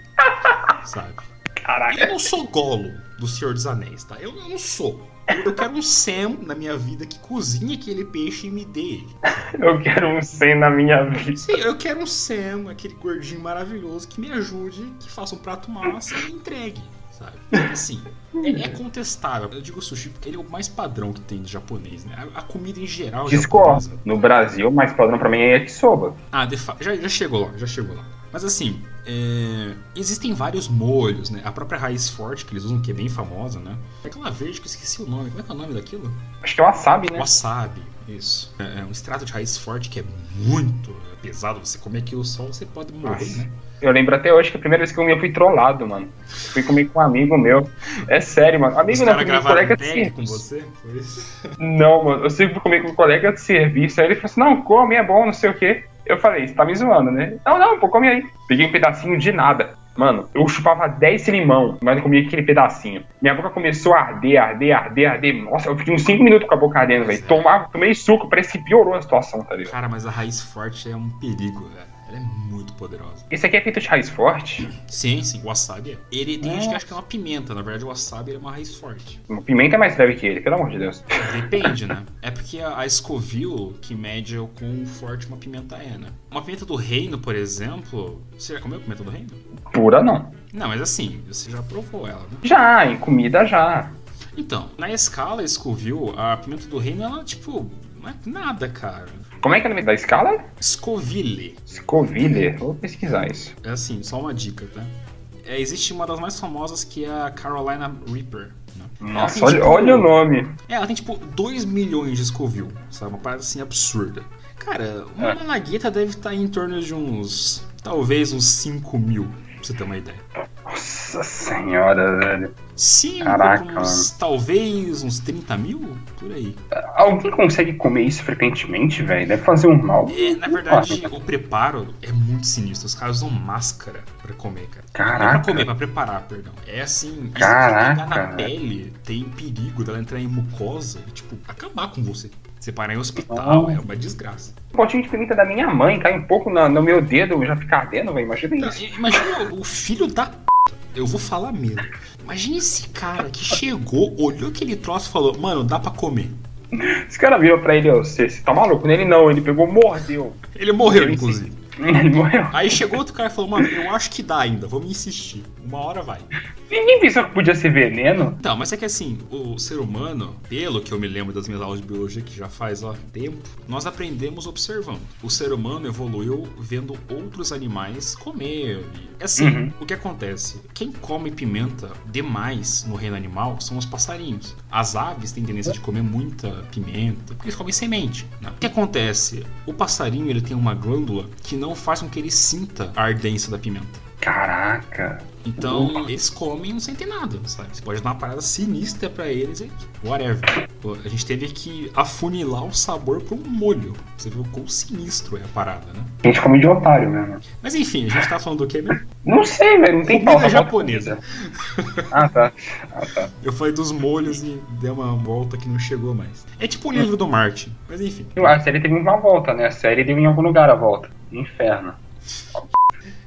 Speaker 1: Sabe?
Speaker 2: Caraca.
Speaker 1: Eu não sou golo do Senhor dos Anéis, tá? Eu não sou. Eu quero um Sam na minha vida que cozinhe aquele peixe e me dê ele.
Speaker 2: Eu quero um 100 na minha vida.
Speaker 1: Sim, eu quero um Sam, aquele gordinho maravilhoso, que me ajude, que faça um prato massa e me entregue, sabe? Porque, assim, é, é contestável. Eu digo sushi porque ele é o mais padrão que tem de japonês, né? A, a comida em geral
Speaker 2: Discordo.
Speaker 1: japonesa.
Speaker 2: No Brasil, o mais padrão pra mim é yakisoba.
Speaker 1: Ah, de fa... já, já chegou lá, já chegou lá. Mas assim, é, existem vários molhos, né? A própria raiz forte que eles usam, que é bem famosa, né? É aquela verde que eu esqueci o nome. Como é que é o nome daquilo?
Speaker 2: Acho que é wasabi, né?
Speaker 1: Wasabi, isso. É, é um extrato de raiz forte que é muito pesado. Você comer aquilo só, você pode morrer,
Speaker 2: Nossa.
Speaker 1: né?
Speaker 2: Eu lembro até hoje que a primeira vez que eu comi eu fui trollado, mano. Fui comer com um amigo meu. É sério, mano. Amigo
Speaker 1: Os
Speaker 2: não,
Speaker 1: caras
Speaker 2: comi com
Speaker 1: gravaram
Speaker 2: colega de
Speaker 1: tag com
Speaker 2: serviço.
Speaker 1: você? Foi isso?
Speaker 2: Não, mano. Eu sempre fui comer com um colega de serviço. Aí ele falou assim: não, come, é bom, não sei o quê. Eu falei, você tá me zoando, né? Não, não, pô, come aí. Peguei um pedacinho de nada. Mano, eu chupava 10 limão, mas eu comia aquele pedacinho. Minha boca começou a arder, arder, arder, arder. Nossa, eu fiquei uns 5 minutos com a boca ardendo, velho. Tomava, tomei suco, parece que piorou a situação, tá ligado?
Speaker 1: Cara, mas a raiz forte é um perigo, velho. Ela é muito poderosa.
Speaker 2: Esse aqui é feito de raiz forte.
Speaker 1: Sim, sim, o wasabi é. Ele tem gente que acha que é uma pimenta, na verdade o wasabi é uma raiz forte.
Speaker 2: O pimenta é mais leve que ele, pelo amor de Deus.
Speaker 1: Depende, né? [laughs] É porque a, a Scoville que mede o quão forte uma pimenta é, né? Uma pimenta do reino, por exemplo. Você já comeu pimenta do reino?
Speaker 2: Pura não.
Speaker 1: Não, mas assim, você já provou ela, né?
Speaker 2: Já, em comida já.
Speaker 1: Então, na escala Scoville, a pimenta do reino, ela, tipo, não é nada, cara.
Speaker 2: Como é que é o nome da escala?
Speaker 1: Scoville.
Speaker 2: Scoville. Vou pesquisar isso.
Speaker 1: É assim, só uma dica, tá? É, existe uma das mais famosas que é a Carolina Reaper. Né?
Speaker 2: Nossa,
Speaker 1: tem,
Speaker 2: olha,
Speaker 1: tipo,
Speaker 2: olha o nome.
Speaker 1: É, ela tem tipo 2 milhões de Scoville, sabe? Uma parada assim absurda. Cara, uma
Speaker 2: É.
Speaker 1: malagueta deve estar em torno de uns. talvez uns 5 mil, pra você ter uma ideia.
Speaker 2: Nossa senhora, velho.
Speaker 1: 5
Speaker 2: Caraca,
Speaker 1: uns, talvez uns 30 mil? Por aí.
Speaker 2: Alguém consegue comer isso frequentemente, velho? Deve fazer um mal.
Speaker 1: É, na verdade, o preparo é muito sinistro. Os caras usam máscara pra comer, cara. Não pra
Speaker 2: Caraca.
Speaker 1: comer, pra preparar, perdão. É assim,
Speaker 2: Caraca,
Speaker 1: pegar na pele, tem perigo dela entrar em mucosa e, tipo, acabar com você. Você parar em hospital,
Speaker 2: Ah.
Speaker 1: é uma desgraça.
Speaker 2: O potinho de pimenta da minha mãe cai um pouco na- no meu dedo, já fica ardendo, velho. Imagina
Speaker 1: Não,
Speaker 2: isso.
Speaker 1: Imagina o filho da p. Eu vou falar mesmo. Imagina esse cara que chegou, olhou aquele troço e falou: Mano, dá pra comer.
Speaker 2: Esse cara virou pra ele, você tá maluco? Nele não, ele pegou, mordeu.
Speaker 1: Ele morreu,
Speaker 2: Ele
Speaker 1: inclusive. [laughs]
Speaker 2: Ele morreu.
Speaker 1: Aí chegou outro cara e falou: Mano, eu acho que dá ainda, vamos insistir. Uma hora vai.
Speaker 2: Ninguém pensou que podia ser veneno.
Speaker 1: Então, mas é que assim, o ser humano, pelo que eu me lembro das minhas aulas de biologia, que já faz ó, tempo, nós aprendemos observando. O ser humano evoluiu vendo outros animais comer. E, assim,
Speaker 2: Uhum.
Speaker 1: o que acontece? Quem come pimenta demais no reino animal são os passarinhos. As aves têm tendência de comer muita pimenta, porque eles comem semente. né? O que acontece? O passarinho ele tem uma glândula que não faz com que ele sinta a ardência da pimenta.
Speaker 2: Caraca.
Speaker 1: Então, eles comem e não sentem nada, sabe? Você pode dar uma parada sinistra pra eles e whatever. Pô, a gente teve que afunilar o sabor pra um molho. Você viu quão sinistro é a parada, né?
Speaker 2: A gente come de otário mesmo.
Speaker 1: Mas enfim, a gente tá falando do que mesmo?
Speaker 2: Não sei, velho. Não tem
Speaker 1: Comida
Speaker 2: pauta,
Speaker 1: japonesa.
Speaker 2: Ah, tá. Ah, tá.
Speaker 1: Eu falei dos molhos e deu uma volta que não chegou mais. É tipo o livro do Martin, mas enfim.
Speaker 2: A série teve uma volta, né? A série deu em algum lugar a volta. Inferno.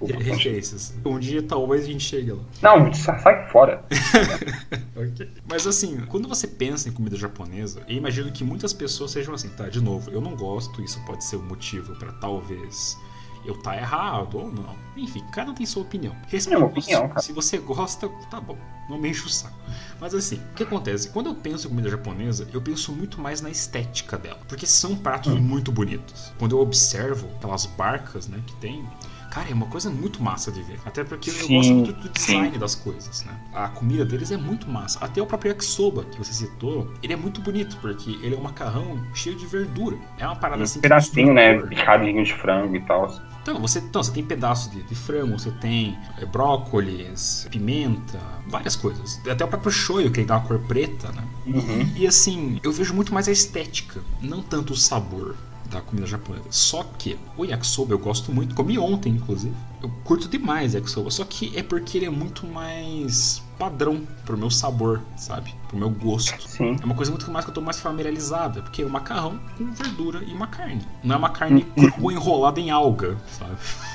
Speaker 1: Referências. Um dia talvez a gente chegue lá.
Speaker 2: Não, sa- sai fora. [laughs]
Speaker 1: Ok. Mas assim, quando você pensa em comida japonesa, eu imagino que muitas pessoas sejam assim, tá? De novo, eu não gosto, isso pode ser um motivo pra talvez eu tá errado ou não. Enfim, cada um tem sua opinião. Respeito
Speaker 2: É uma opinião, cara.
Speaker 1: Se você gosta, tá bom. Não me enche o saco. Mas assim, o que acontece? Quando eu penso em comida japonesa, eu penso muito mais na estética dela. Porque são pratos
Speaker 2: Hum.
Speaker 1: muito bonitos. Quando eu observo aquelas barcas, né, que tem. Cara, é uma coisa muito massa de ver. Até porque eu
Speaker 2: Sim,
Speaker 1: gosto muito do design
Speaker 2: sim.
Speaker 1: das coisas, né? A comida deles é muito massa. Até o próprio yakisoba, que você citou, ele é muito bonito, porque ele é um macarrão cheio de verdura. É uma parada assim
Speaker 2: Um
Speaker 1: que
Speaker 2: pedacinho, né? Picadinho de frango e tal.
Speaker 1: Então você, então, você tem pedaços de, de frango, você tem é, brócolis, pimenta, várias coisas. Até o próprio shoyu, que ele dá uma cor preta, né?
Speaker 2: Uhum.
Speaker 1: E assim, eu vejo muito mais a estética, não tanto o sabor da comida japonesa. Só que o yakisoba eu gosto muito, comi ontem inclusive. Eu curto demais yakisoba, só que é porque ele é muito mais padrão pro meu sabor, sabe? Pro meu gosto.
Speaker 2: Sim.
Speaker 1: É uma coisa muito mais que eu tô mais familiarizada, porque é um macarrão com verdura e uma carne. Não é uma carne crua enrolada em alga, sabe? [laughs]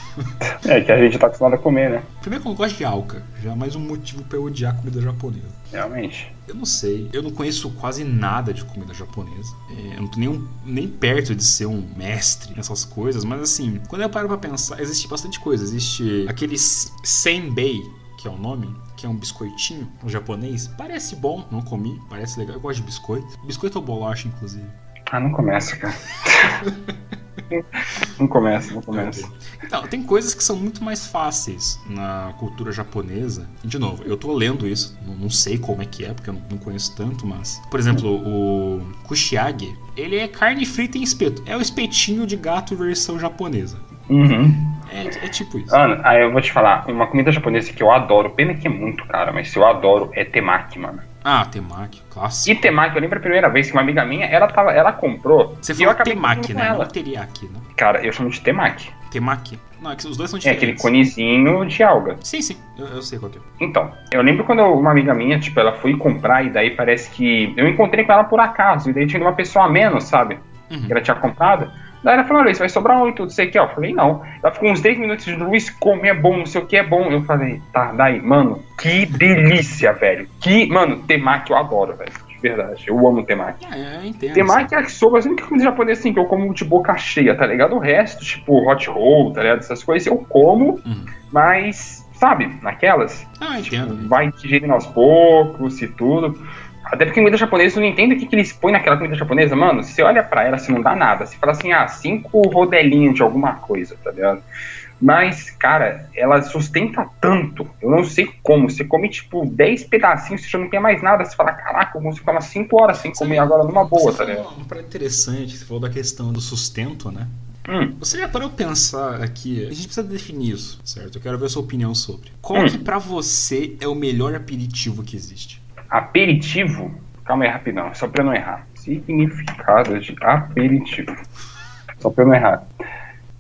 Speaker 2: É, que a gente tá acostumado a comer, né?
Speaker 1: Primeiro que eu não gosto de alga, já é mais um motivo pra eu odiar a comida japonesa.
Speaker 2: Realmente.
Speaker 1: Eu não sei, eu não conheço quase nada de comida japonesa. É, eu não tô nem, um- nem perto de ser um mestre nessas coisas, mas assim, quando eu paro pra pensar, existe bastante coisa. Existe aquele senbei, que é o nome, que é um biscoitinho um japonês. Parece bom, não comi, parece legal. Eu gosto de biscoito. Biscoito ou bolacha, inclusive.
Speaker 2: Ah, não começa, cara. [laughs] [laughs] não começa, não começa.
Speaker 1: Então, tem coisas que são muito mais fáceis na cultura japonesa. E, de novo, eu tô lendo isso, não, não sei como é que é, porque eu não conheço tanto, mas. Por exemplo, o Kushiage, ele é carne frita em espeto. É o espetinho de gato versão japonesa.
Speaker 2: Uhum.
Speaker 1: É, é tipo isso.
Speaker 2: Mano, aí eu vou te falar, uma comida japonesa que eu adoro, pena que é muito cara, mas eu adoro é temaki, mano.
Speaker 1: Ah, temaki, clássico.
Speaker 2: E temaki, eu lembro a primeira vez que uma amiga minha, ela, tava, ela comprou.
Speaker 1: Você falou
Speaker 2: comendo
Speaker 1: né?
Speaker 2: com
Speaker 1: Não
Speaker 2: Ela.
Speaker 1: teriyaki, né?
Speaker 2: Cara, eu chamo de temaki.
Speaker 1: Temaki. Não, é que os dois são
Speaker 2: É aquele
Speaker 1: diferentes.
Speaker 2: conezinho de alga.
Speaker 1: Sim, sim, eu, eu sei qual é.
Speaker 2: Então, eu lembro quando eu- uma amiga minha, tipo, ela foi comprar e daí parece que. Eu encontrei com ela por acaso, e daí tinha uma pessoa a menos, sabe?
Speaker 1: Uhum.
Speaker 2: Que ela tinha comprado. Daí ela falou, isso vai sobrar e tudo, sei o que, ó. Eu falei, não. Ela ficou uns 10 minutos de Luiz, come, é bom, não sei o que, é bom. Eu falei, tá, daí, mano, que delícia, velho. Que, mano, temaki eu adoro, velho. De verdade, eu amo temaki.
Speaker 1: É, eu entendo.
Speaker 2: Temaki é que soube as únicas coisas japonesas assim que eu como de boca cheia, tá ligado? O resto, tipo, hot roll, tá ligado? Essas coisas eu como,
Speaker 1: Uhum.
Speaker 2: mas, sabe, naquelas,
Speaker 1: Ah, entendo.
Speaker 2: vai digerindo aos poucos e tudo. Até porque comida japonesa, eu não entendo o que, que eles põem naquela comida japonesa, mano. Você olha pra ela, você não dá nada. Você fala assim, ah, cinco rodelinhos de alguma coisa, tá ligado? Mas, cara, ela sustenta tanto. Eu não sei como. Você come, tipo, 10 pedacinhos, você já não tem mais nada. Você fala, caraca, eu consigo ficar umas 5 horas sem comer agora numa boa, tá ligado?
Speaker 1: uma parada interessante, você falou da questão do sustento, né?
Speaker 2: Hum.
Speaker 1: Você já parou pensar aqui, a gente precisa definir isso, certo? Eu quero ver a sua opinião sobre. Qual
Speaker 2: Hum.
Speaker 1: que pra você é o melhor aperitivo que existe?
Speaker 2: Aperitivo. Calma aí, rapidão, só pra eu não errar. Significado de aperitivo. Só pra eu não errar.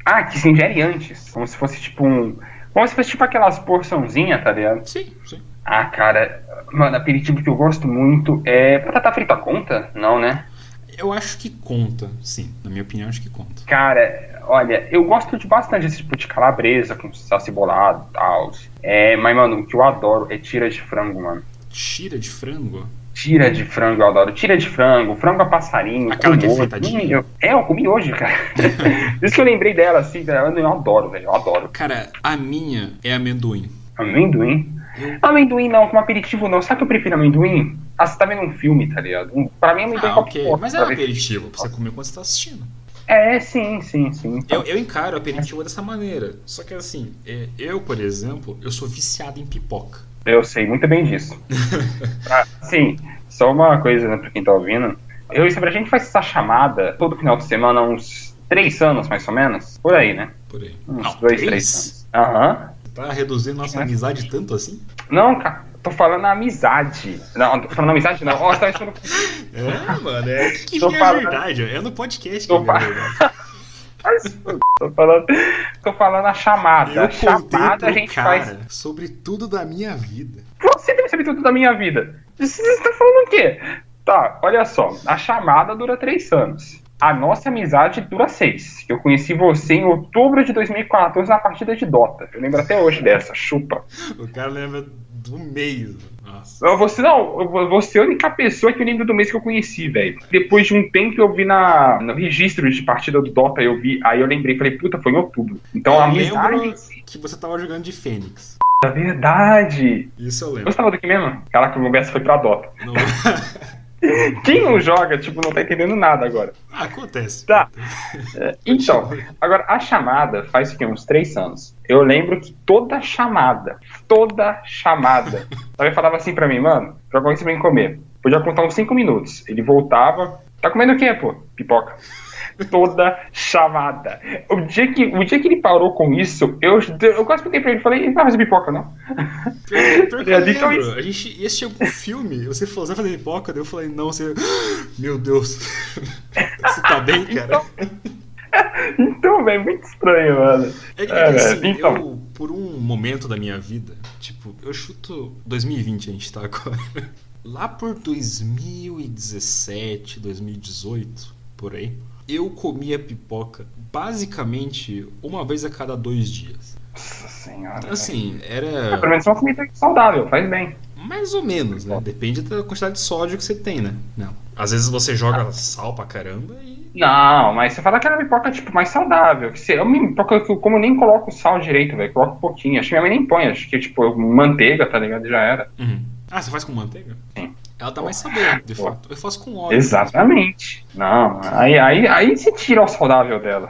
Speaker 2: Ah, que se ingere antes. Como se fosse tipo um. Como se fosse tipo aquelas porçãozinhas, tá ligado?
Speaker 1: Sim, sim.
Speaker 2: Ah, cara. Mano, aperitivo que eu gosto muito é. Batata frita conta? Não, né?
Speaker 1: Eu acho que conta, sim. Na minha opinião, acho que conta.
Speaker 2: Cara, olha, eu gosto de bastante desse tipo de calabresa com salsa bolado e tal. É, mas, mano, o que eu adoro é tira de frango, mano.
Speaker 1: Tira de frango?
Speaker 2: Tira de frango, eu adoro. Tira de frango, frango a passarinho.
Speaker 1: Aquela que é fritadinha?
Speaker 2: Eu- É, eu comi hoje, cara. [laughs] Isso que eu lembrei dela, assim, velho. Eu adoro, velho. Eu adoro.
Speaker 1: Cara, a minha é amendoim.
Speaker 2: Amendoim?
Speaker 1: Eu-
Speaker 2: Amendoim não, como aperitivo não. Sabe que eu prefiro amendoim? Ah, você tá vendo um filme, tá ligado? Um, pra mim, amendoim é
Speaker 1: Ah,
Speaker 2: qualquer
Speaker 1: ok.
Speaker 2: coisa,
Speaker 1: Mas é aperitivo pra você comer quando você tá assistindo.
Speaker 2: É, sim, sim, sim.
Speaker 1: Eu, eu encaro aperitivo dessa maneira. Só que assim, é, eu, por exemplo, eu sou viciado em pipoca.
Speaker 2: Eu sei muito bem disso. [laughs] ah, sim, só uma coisa né, pra quem tá ouvindo. Eu e a gente faz essa chamada todo final de semana há uns três anos, mais ou menos. Por aí, né?
Speaker 1: Por aí.
Speaker 2: Uns
Speaker 1: Não,
Speaker 2: dois,
Speaker 1: três?
Speaker 2: três anos. Aham.
Speaker 1: Tá reduzindo nossa
Speaker 2: É.
Speaker 1: amizade tanto assim?
Speaker 2: Não, cara, tô falando amizade. Não, tô falando amizade não. Ó, você tá achando [laughs]
Speaker 1: É, mano, é que
Speaker 2: Tô
Speaker 1: é
Speaker 2: falando-
Speaker 1: verdade. É no podcast
Speaker 2: Tô
Speaker 1: que é
Speaker 2: fa-
Speaker 1: verdade. [laughs]
Speaker 2: tô falando, tô falando a chamada.
Speaker 1: Eu contei
Speaker 2: chamada a gente
Speaker 1: cara
Speaker 2: faz.
Speaker 1: sobre tudo da minha vida.
Speaker 2: Você deve saber tudo da minha vida. Você tá falando o quê? Tá, olha só. A chamada dura três anos. A nossa amizade dura seis. Eu conheci você em outubro de 2014 na partida de Dota. Eu lembro até hoje dessa. Chupa.
Speaker 1: O cara lembra do mês. Nossa.
Speaker 2: Eu- Você não, você é a única pessoa que eu lembro do mês que eu conheci, velho. Depois de um tempo eu vi na, no registro de partida do Dota, eu vi, aí eu lembrei, falei, puta, foi em outubro. Então
Speaker 1: Eu
Speaker 2: a amizade.
Speaker 1: lembro que você tava jogando de Fênix.
Speaker 2: É verdade.
Speaker 1: Isso
Speaker 2: eu
Speaker 1: lembro.
Speaker 2: gostava do que mesmo? Caraca, o meu verso foi pra Dota.
Speaker 1: Não- [laughs] [laughs]
Speaker 2: Quem não joga, tipo, não tá entendendo nada agora.
Speaker 1: Ah, acontece.
Speaker 2: Tá. Então, agora a chamada faz o quê? Uns três anos. Eu lembro que toda chamada, toda chamada, [laughs] ele falava assim pra mim, mano, joga isso pra mim comer. Podia contar uns cinco minutos. Ele voltava, tá comendo o quê, pô? Pipoca. Toda chamada. O dia que, o dia que ele parou com isso, eu, eu quase fiquei pra ele falei, ele não vai fazer pipoca, não.
Speaker 1: Pior, pior que [laughs] eu lembro. A gente ia assistir algum filme, você falou, você vai fazer pipoca? Daí eu falei, não, você. [gasps] Meu Deus. [laughs] Você tá bem, cara? [laughs]
Speaker 2: Então, velho, muito estranho, mano.
Speaker 1: É que,
Speaker 2: É,
Speaker 1: é assim,
Speaker 2: então.
Speaker 1: eu, por um momento da minha vida, tipo, eu chuto 2020 a gente tá agora. Lá por 2017, 2018, por aí, eu comia pipoca basicamente uma vez a cada dois dias.
Speaker 2: Nossa senhora.
Speaker 1: Então, assim, era
Speaker 2: Pelo menos é uma comida saudável, faz bem.
Speaker 1: mais ou menos, né? Depende da quantidade de sódio que você tem, né? Não. Às vezes você joga sal pra caramba e.
Speaker 2: Não, mas você fala que era pipoca tipo, mais saudável. Que se, é uma pipoca que eu como eu nem coloco sal direito, velho. Coloco um pouquinho. Acho que minha mãe nem põe. Acho que, tipo, manteiga, tá ligado? Já era.
Speaker 1: Uhum. Ah, você faz com manteiga?
Speaker 2: Sim.
Speaker 1: Ela dá mais sabor, de fato. Eu faço com óleo.
Speaker 2: Exatamente. Não, aí, aí, aí você tira o saudável dela.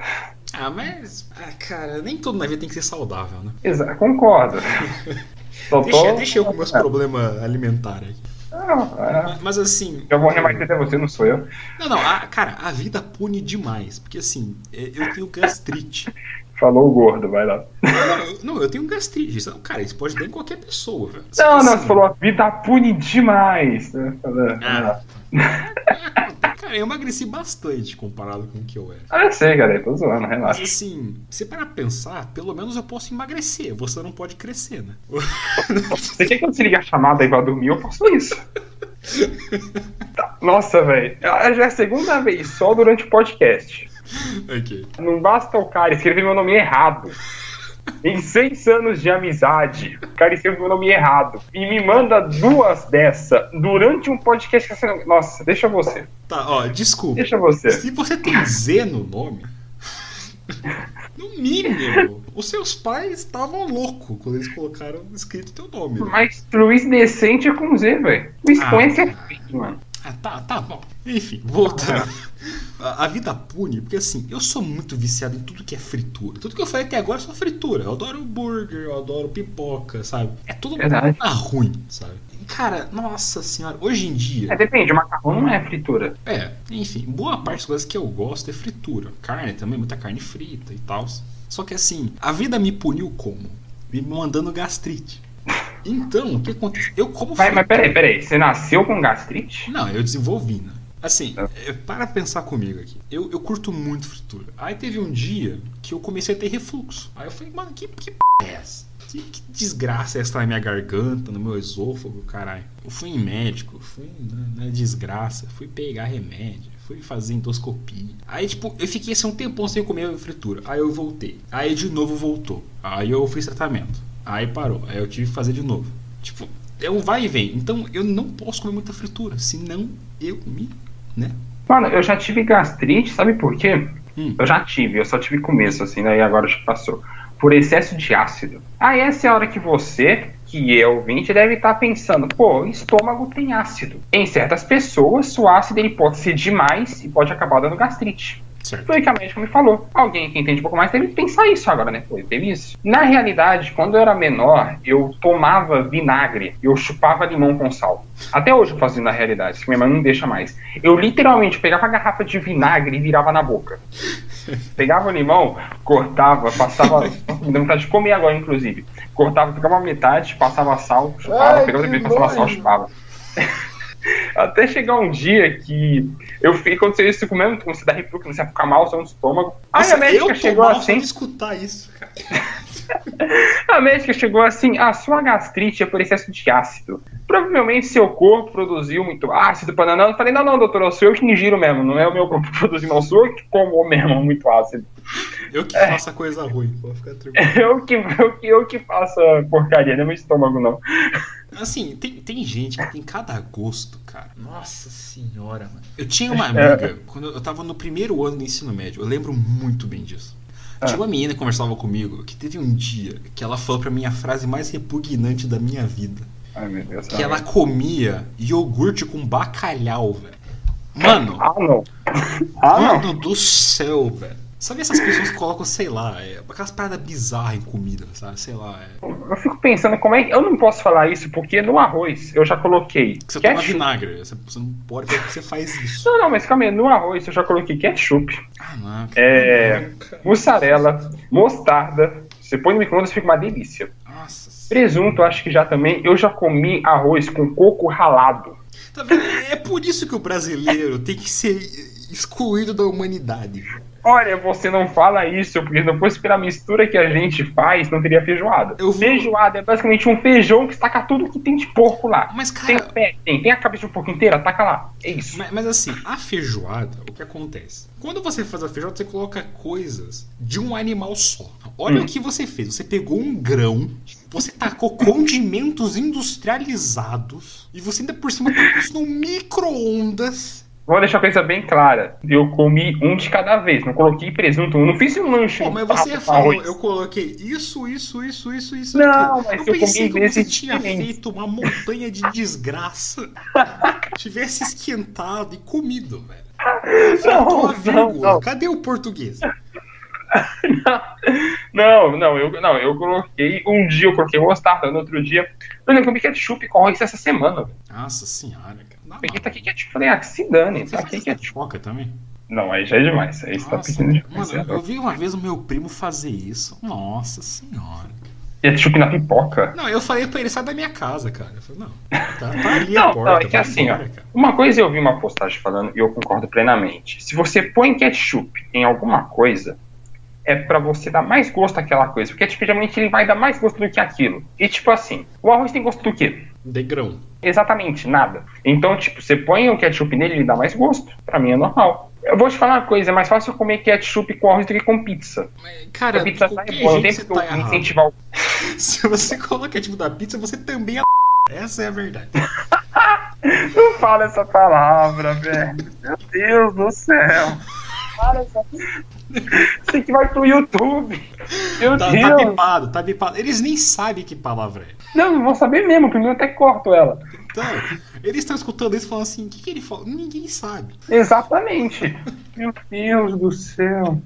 Speaker 1: Ah, mas. Ah, cara, nem tudo na vida tem que ser saudável, né?
Speaker 2: Exato, concordo. [laughs] Só
Speaker 1: Deixa,
Speaker 2: tô-
Speaker 1: deixa eu com meus problemas alimentares aqui.
Speaker 2: Não, é,
Speaker 1: Mas, mas assim.
Speaker 2: eu vou remarcar até você, não sou eu.
Speaker 1: Não, não, a- cara, a vida pune demais. Porque assim, é, eu tenho gastrite. [laughs]
Speaker 2: Falou o gordo, vai lá.
Speaker 1: Não, eu- não, eu tenho gastrite. Isso- Cara, isso pode dar em qualquer pessoa, velho.
Speaker 2: Não, não,
Speaker 1: assim,
Speaker 2: você falou a vida pune demais. né? Falando,
Speaker 1: Ah. Cara, eu emagreci bastante comparado com o que eu era.
Speaker 2: Ah, eu sei, galera, tô zoando,
Speaker 1: Mas
Speaker 2: relaxa.
Speaker 1: assim, se parar pra pensar, pelo menos eu posso emagrecer. Você não pode crescer, né?
Speaker 2: Você quer que eu desligue a chamada e vá dormir? Eu faço isso. Tá, Nossa, velho. Já é a segunda vez só durante o podcast.
Speaker 1: Ok.
Speaker 2: Não basta o cara escrever meu nome errado. Em seis anos de amizade, o cara escreve meu nome errado. E me manda duas dessa durante um podcast. que você- Nossa, deixa você.
Speaker 1: Tá, ó, desculpa.
Speaker 2: Deixa você.
Speaker 1: Se você tem Z no nome, [laughs] no mínimo, os seus pais estavam loucos quando eles colocaram escrito teu nome. né?
Speaker 2: Mas Luiz Decente é com Z, velho. Luiz
Speaker 1: Ah.
Speaker 2: É feio, mano.
Speaker 1: Ah, tá, tá bom. Enfim, voltando. A, a vida pune, porque assim, eu sou muito viciado em tudo que é fritura. Tudo que eu falei até agora é só fritura. Eu adoro burger, eu adoro pipoca, sabe? É tudo
Speaker 2: Verdade.
Speaker 1: ah, ruim, sabe? Cara, nossa senhora, hoje em dia.
Speaker 2: É, depende, macarrão não é fritura.
Speaker 1: É, enfim, boa parte das coisas que eu gosto é fritura. Carne também, muita carne frita e tal. Só que assim, a vida me puniu como? Me mandando gastrite. Então, o que acontece? Eu como
Speaker 2: Mas, mas peraí, peraí. Você nasceu com gastrite?
Speaker 1: Não, eu desenvolvi, né? Assim,
Speaker 2: É.
Speaker 1: é, para pensar comigo aqui. Eu, eu curto muito fritura. Aí teve um dia que eu comecei a ter refluxo. Aí eu falei, mano, que, que p é essa? Que, que desgraça é essa na minha garganta, no meu esôfago, caralho? Eu fui em médico, fui na, na desgraça, fui pegar remédio, fui fazer endoscopia. Aí, tipo, eu fiquei assim um tempão sem comer fritura. Aí eu voltei. Aí de novo voltou. Aí eu fiz tratamento. Aí parou. Aí eu tive que fazer de novo. Tipo, é um vai e vem. Então eu não posso comer muita fritura, senão eu me. Né?
Speaker 2: Mano, eu já tive gastrite, sabe por quê?
Speaker 1: Hum.
Speaker 2: Eu já tive, eu só tive começo, assim, né? E agora já passou. Por excesso de ácido. Aí essa é a hora que você, que é ouvinte, deve estar pensando, pô, o estômago tem ácido. Em certas pessoas, o ácido ele pode ser demais e pode acabar dando gastrite.
Speaker 1: Certo.
Speaker 2: Foi o que a médica me falou. Alguém que entende um pouco mais teve que pensar isso agora, né? Pô, teve isso. Na realidade, quando eu era menor, eu tomava vinagre, eu chupava limão com sal. Até hoje eu faço isso na realidade, que minha mãe não deixa mais. Eu literalmente pegava a garrafa de vinagre e virava na boca. Pegava o limão, cortava, passava. Me [laughs] deu vontade de comer agora, inclusive. Cortava, pegava uma metade, passava sal, chupava,
Speaker 3: Ai,
Speaker 2: pegava metade, passava sal, chupava. Até chegar um dia que eu fiquei, aconteceu isso comigo, comecei a dar refluxo, comecei a ficar mal, só no estômago. Aí
Speaker 1: Nossa,
Speaker 2: a médica
Speaker 1: eu
Speaker 2: chegou
Speaker 1: mal
Speaker 2: assim,
Speaker 1: escutar isso, cara. [laughs]
Speaker 2: a médica chegou assim, a sua gastrite é por excesso de ácido. Provavelmente seu corpo produziu muito ácido, pananã. Eu falei, não, não, doutor, eu sou eu que ingiro mesmo, não é o meu corpo [laughs] produzindo, não sou eu que como mesmo muito ácido.
Speaker 1: Eu que
Speaker 2: É.
Speaker 1: faço a coisa ruim, pode ficar tranquilo. [laughs]
Speaker 2: Eu que, eu que, eu que faço a porcaria, não é meu estômago, não.
Speaker 1: Assim, tem, tem gente que tem cada gosto, cara. Nossa senhora, mano. Eu tinha uma
Speaker 2: É.
Speaker 1: amiga, quando eu tava no primeiro ano do ensino médio, eu lembro muito bem disso.
Speaker 2: Ah.
Speaker 1: Tinha uma menina que conversava comigo que teve um dia que ela falou pra mim a frase mais repugnante da minha vida.
Speaker 2: Ai, meu Deus.
Speaker 1: Que ela comia iogurte com bacalhau, velho. Mano,
Speaker 2: Ah, não. Ah, não.
Speaker 1: mano do céu, velho. Sabe essas pessoas que colocam, sei lá, é, aquelas paradas bizarras em comida, sabe? Sei lá, é.
Speaker 2: Eu fico pensando como é que. Eu não posso falar isso porque no arroz eu já coloquei
Speaker 1: Que você toma
Speaker 2: ketchup.
Speaker 1: vinagre. Você, não pode ver que você faz isso.
Speaker 2: Não, não, mas calma aí, no arroz eu já coloquei ketchup,
Speaker 1: Ah, não.
Speaker 2: é, mussarela, mostarda. Você põe no micro-ondas fica uma delícia.
Speaker 1: Nossa.
Speaker 2: Presunto, acho que já também. Eu já comi arroz com coco ralado.
Speaker 1: Tá vendo? É por isso que o brasileiro tem que ser excluído da humanidade.
Speaker 2: Olha, você não fala isso, porque se não fosse pela mistura que a gente faz, não teria feijoada.
Speaker 1: Vou-
Speaker 2: Feijoada é basicamente um feijão que taca tudo que tem de porco lá.
Speaker 1: Mas,
Speaker 2: Tem
Speaker 1: cara.
Speaker 2: o pé, tem, tem a cabeça de um porco inteira, taca lá. É isso.
Speaker 1: Mas, mas assim, a feijoada, o que acontece? Quando você faz a feijoada, você coloca coisas de um animal só. Olha
Speaker 2: Hum.
Speaker 1: o que você fez. Você pegou um grão, você tacou condimentos industrializados e você ainda por cima colocou isso no micro-ondas
Speaker 2: Vou deixar a coisa bem clara. Eu comi um de cada vez, não coloquei presunto, não fiz um lanche.
Speaker 1: Pô, mas você falou, eu coloquei isso, isso, isso, isso, isso.
Speaker 2: Não, mas
Speaker 1: eu
Speaker 2: eu
Speaker 1: pensei
Speaker 2: comi
Speaker 1: que você tinha
Speaker 2: diferentes.
Speaker 1: feito uma montanha de desgraça, [laughs] tivesse esquentado e comido, velho. Faltou a
Speaker 2: Não, não, não.
Speaker 1: Cadê o português?
Speaker 2: Não, não, eu, não, eu coloquei. Um dia eu coloquei mostarda, no outro dia. Eu comi ketchup com arroz essa semana.
Speaker 1: Nossa senhora, cara.
Speaker 2: Peguei tá aqui ketchup. Falei, ah, que se dane,
Speaker 1: Você
Speaker 2: tá aqui
Speaker 1: faz
Speaker 2: ketchup.
Speaker 1: foca também?
Speaker 2: Não, aí já é demais. Aí você tá pedindo demais.
Speaker 1: mano,
Speaker 2: é.
Speaker 1: eu vi uma vez o meu primo fazer isso. Nossa senhora.
Speaker 2: Ketchup na pipoca.
Speaker 1: Não, eu falei pra ele, sai da minha casa, cara. Eu falei, não, tá, tá ali
Speaker 2: Não,
Speaker 1: a porta.
Speaker 2: não, é que assim, ó.
Speaker 1: embora, cara.
Speaker 2: Uma coisa eu vi uma postagem falando e eu concordo plenamente. Se você põe ketchup em alguma coisa, é pra você dar mais gosto àquela coisa. Porque ketchup geralmente ele vai dar mais gosto do que aquilo. E tipo assim, o arroz tem gosto do quê?
Speaker 1: De grão.
Speaker 2: Exatamente, nada. Então, tipo, você põe o ketchup nele, ele dá mais gosto. Pra mim é normal. Eu vou te falar uma coisa, é mais fácil comer ketchup com arroz do que com pizza.
Speaker 1: Mas, Cara,
Speaker 2: a pizza sai boa, não tem porque
Speaker 1: tá
Speaker 2: eu incentivar o. [laughs]
Speaker 1: Se você coloca tipo da pizza, você também é Essa é a verdade. [laughs]
Speaker 2: Não fala essa palavra, velho. Meu Deus do céu. Essa... Isso aqui vai pro YouTube. Meu
Speaker 1: Tá, tá
Speaker 2: Deus.
Speaker 1: bipado, tá bipado. Eles nem sabem que palavra é.
Speaker 2: Não, não vou saber mesmo. Primeiro eu até corto ela.
Speaker 1: Então, eles estão escutando isso e falando assim: o que, que ele fala? Ninguém sabe.
Speaker 2: Exatamente. Meu Deus do céu.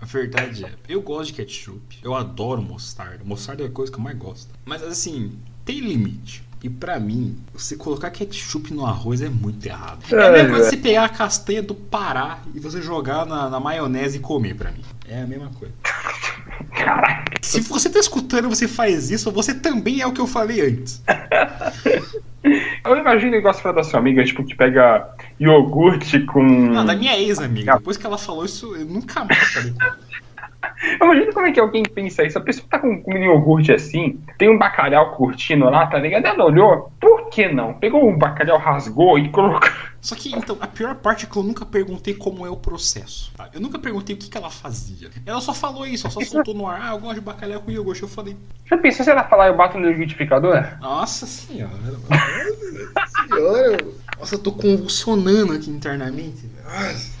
Speaker 1: A verdade é, eu gosto de ketchup. Eu adoro mostarda. Mostarda é a coisa que eu mais gosto. Mas assim, tem limite. E pra mim, você colocar ketchup no arroz é muito errado. É a
Speaker 2: É,
Speaker 1: mesma coisa você pegar a castanha do Pará e você jogar na, na maionese e comer pra mim. É a mesma coisa.
Speaker 2: Caraca.
Speaker 1: Se você tá escutando você faz isso, você também é o que eu falei antes. [laughs]
Speaker 2: Eu imagino igual você da sua amiga, tipo, que pega iogurte com.
Speaker 1: Não, da minha ex-amiga. Depois que ela falou isso, eu nunca mais falei.
Speaker 2: Imagina como é que alguém pensa isso. A pessoa tá com comendo iogurte assim, tem um bacalhau curtindo lá, tá ligado? Ela olhou, por que não? Pegou um bacalhau, rasgou e colocou.
Speaker 1: Só que, então, a pior parte é que eu nunca perguntei como é o processo. tá? Eu nunca perguntei o que, que ela fazia. Ela só falou isso, ela só soltou no ar. Ah, eu gosto de bacalhau com iogurte. Eu falei,
Speaker 2: Já pensou se ela falar eu bato no liquidificador?
Speaker 1: nossa senhora, mano. Nossa [laughs] senhora. Nossa, eu tô convulsionando aqui internamente. Nossa,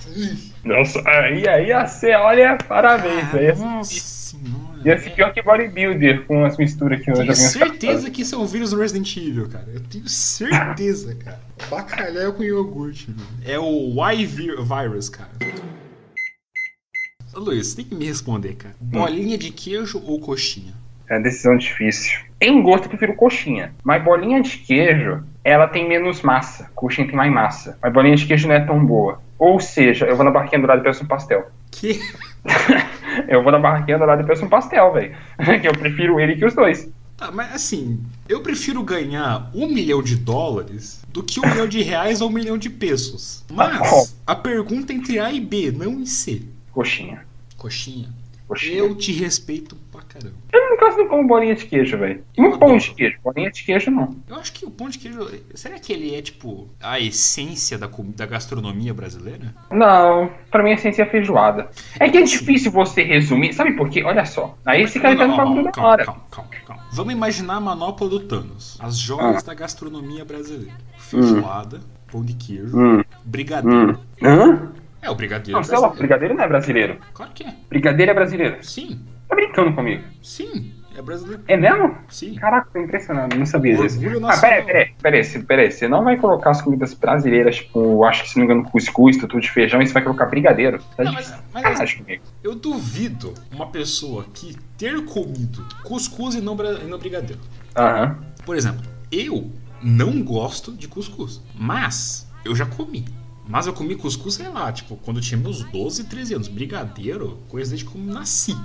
Speaker 2: Nossa, aí, aí ia ser, olha, parabéns.
Speaker 1: Ah,
Speaker 2: aí ia,
Speaker 1: nossa senhora.
Speaker 2: ia ser pior que bodybuilder com as misturas que eu
Speaker 1: Tenho
Speaker 2: já vi.
Speaker 1: certeza que isso é um vírus do Resident Evil, cara. Eu tenho certeza, cara. Bacalhau com iogurte, mano. É o Y-Virus, cara. Luiz, você tem que me responder, cara. Bolinha de queijo ou coxinha?
Speaker 2: É uma decisão difícil. Em gosto, eu prefiro coxinha. Mas bolinha de queijo, ela tem menos massa. Coxinha tem mais massa. Mas bolinha de queijo não é tão boa. Ou seja, eu vou na barraquinha dourada e peço um pastel.
Speaker 1: Que? [laughs]
Speaker 2: eu vou na barraquinha dourada e peço um pastel, velho. que [laughs] eu prefiro ele que os dois.
Speaker 1: Tá, mas assim, eu prefiro ganhar um milhão de dólares do que um milhão de reais ou um milhão de pesos. Mas a pergunta é entre A e B, não em C.
Speaker 2: Coxinha.
Speaker 1: Coxinha,
Speaker 2: Coxinha.
Speaker 1: eu te respeito caramba.
Speaker 2: Eu não gosto não como bolinha de queijo, velho. E um pão de queijo. Bolinha de queijo, não.
Speaker 1: Eu acho que o pão de queijo. Será que ele é, tipo, a essência da, da gastronomia brasileira?
Speaker 2: Não, pra mim a essência é feijoada. É que é difícil você resumir. Sabe por quê? Olha só. Aí esse cara tá no bagulho da hora.
Speaker 1: calma, calma, calma. Vamos imaginar a manopla do Thanos. As joias da gastronomia brasileira. Feijoada, pão de queijo,
Speaker 2: Hum.
Speaker 1: brigadeiro.
Speaker 2: Hã?
Speaker 1: É, o brigadeiro
Speaker 2: Não,
Speaker 1: é
Speaker 2: sei lá,
Speaker 1: brasileiro.
Speaker 2: brigadeiro não é brasileiro.
Speaker 1: Claro que é.
Speaker 2: Brigadeiro é brasileiro.
Speaker 1: Sim,
Speaker 2: Tá brincando comigo.
Speaker 1: sim, é brasileiro.
Speaker 2: É mesmo?
Speaker 1: Sim.
Speaker 2: Caraca, tô impressionado, não sabia disso. Ah, peraí, peraí, peraí, peraí, você não vai colocar as comidas brasileiras, tipo, acho que se não me engano, cuscuz, tutu de feijão, e você vai colocar brigadeiro. Tá
Speaker 1: Não, mas- mas-
Speaker 2: comigo.
Speaker 1: Eu duvido uma pessoa que ter comido cuscuz e não, e não brigadeiro.
Speaker 2: Aham.
Speaker 1: Por exemplo, eu não gosto de cuscuz, mas eu já comi. Mas eu comi cuscuz, sei lá, tipo, quando eu tinha meus 12, 13 anos. Brigadeiro, coisa desde como nasci.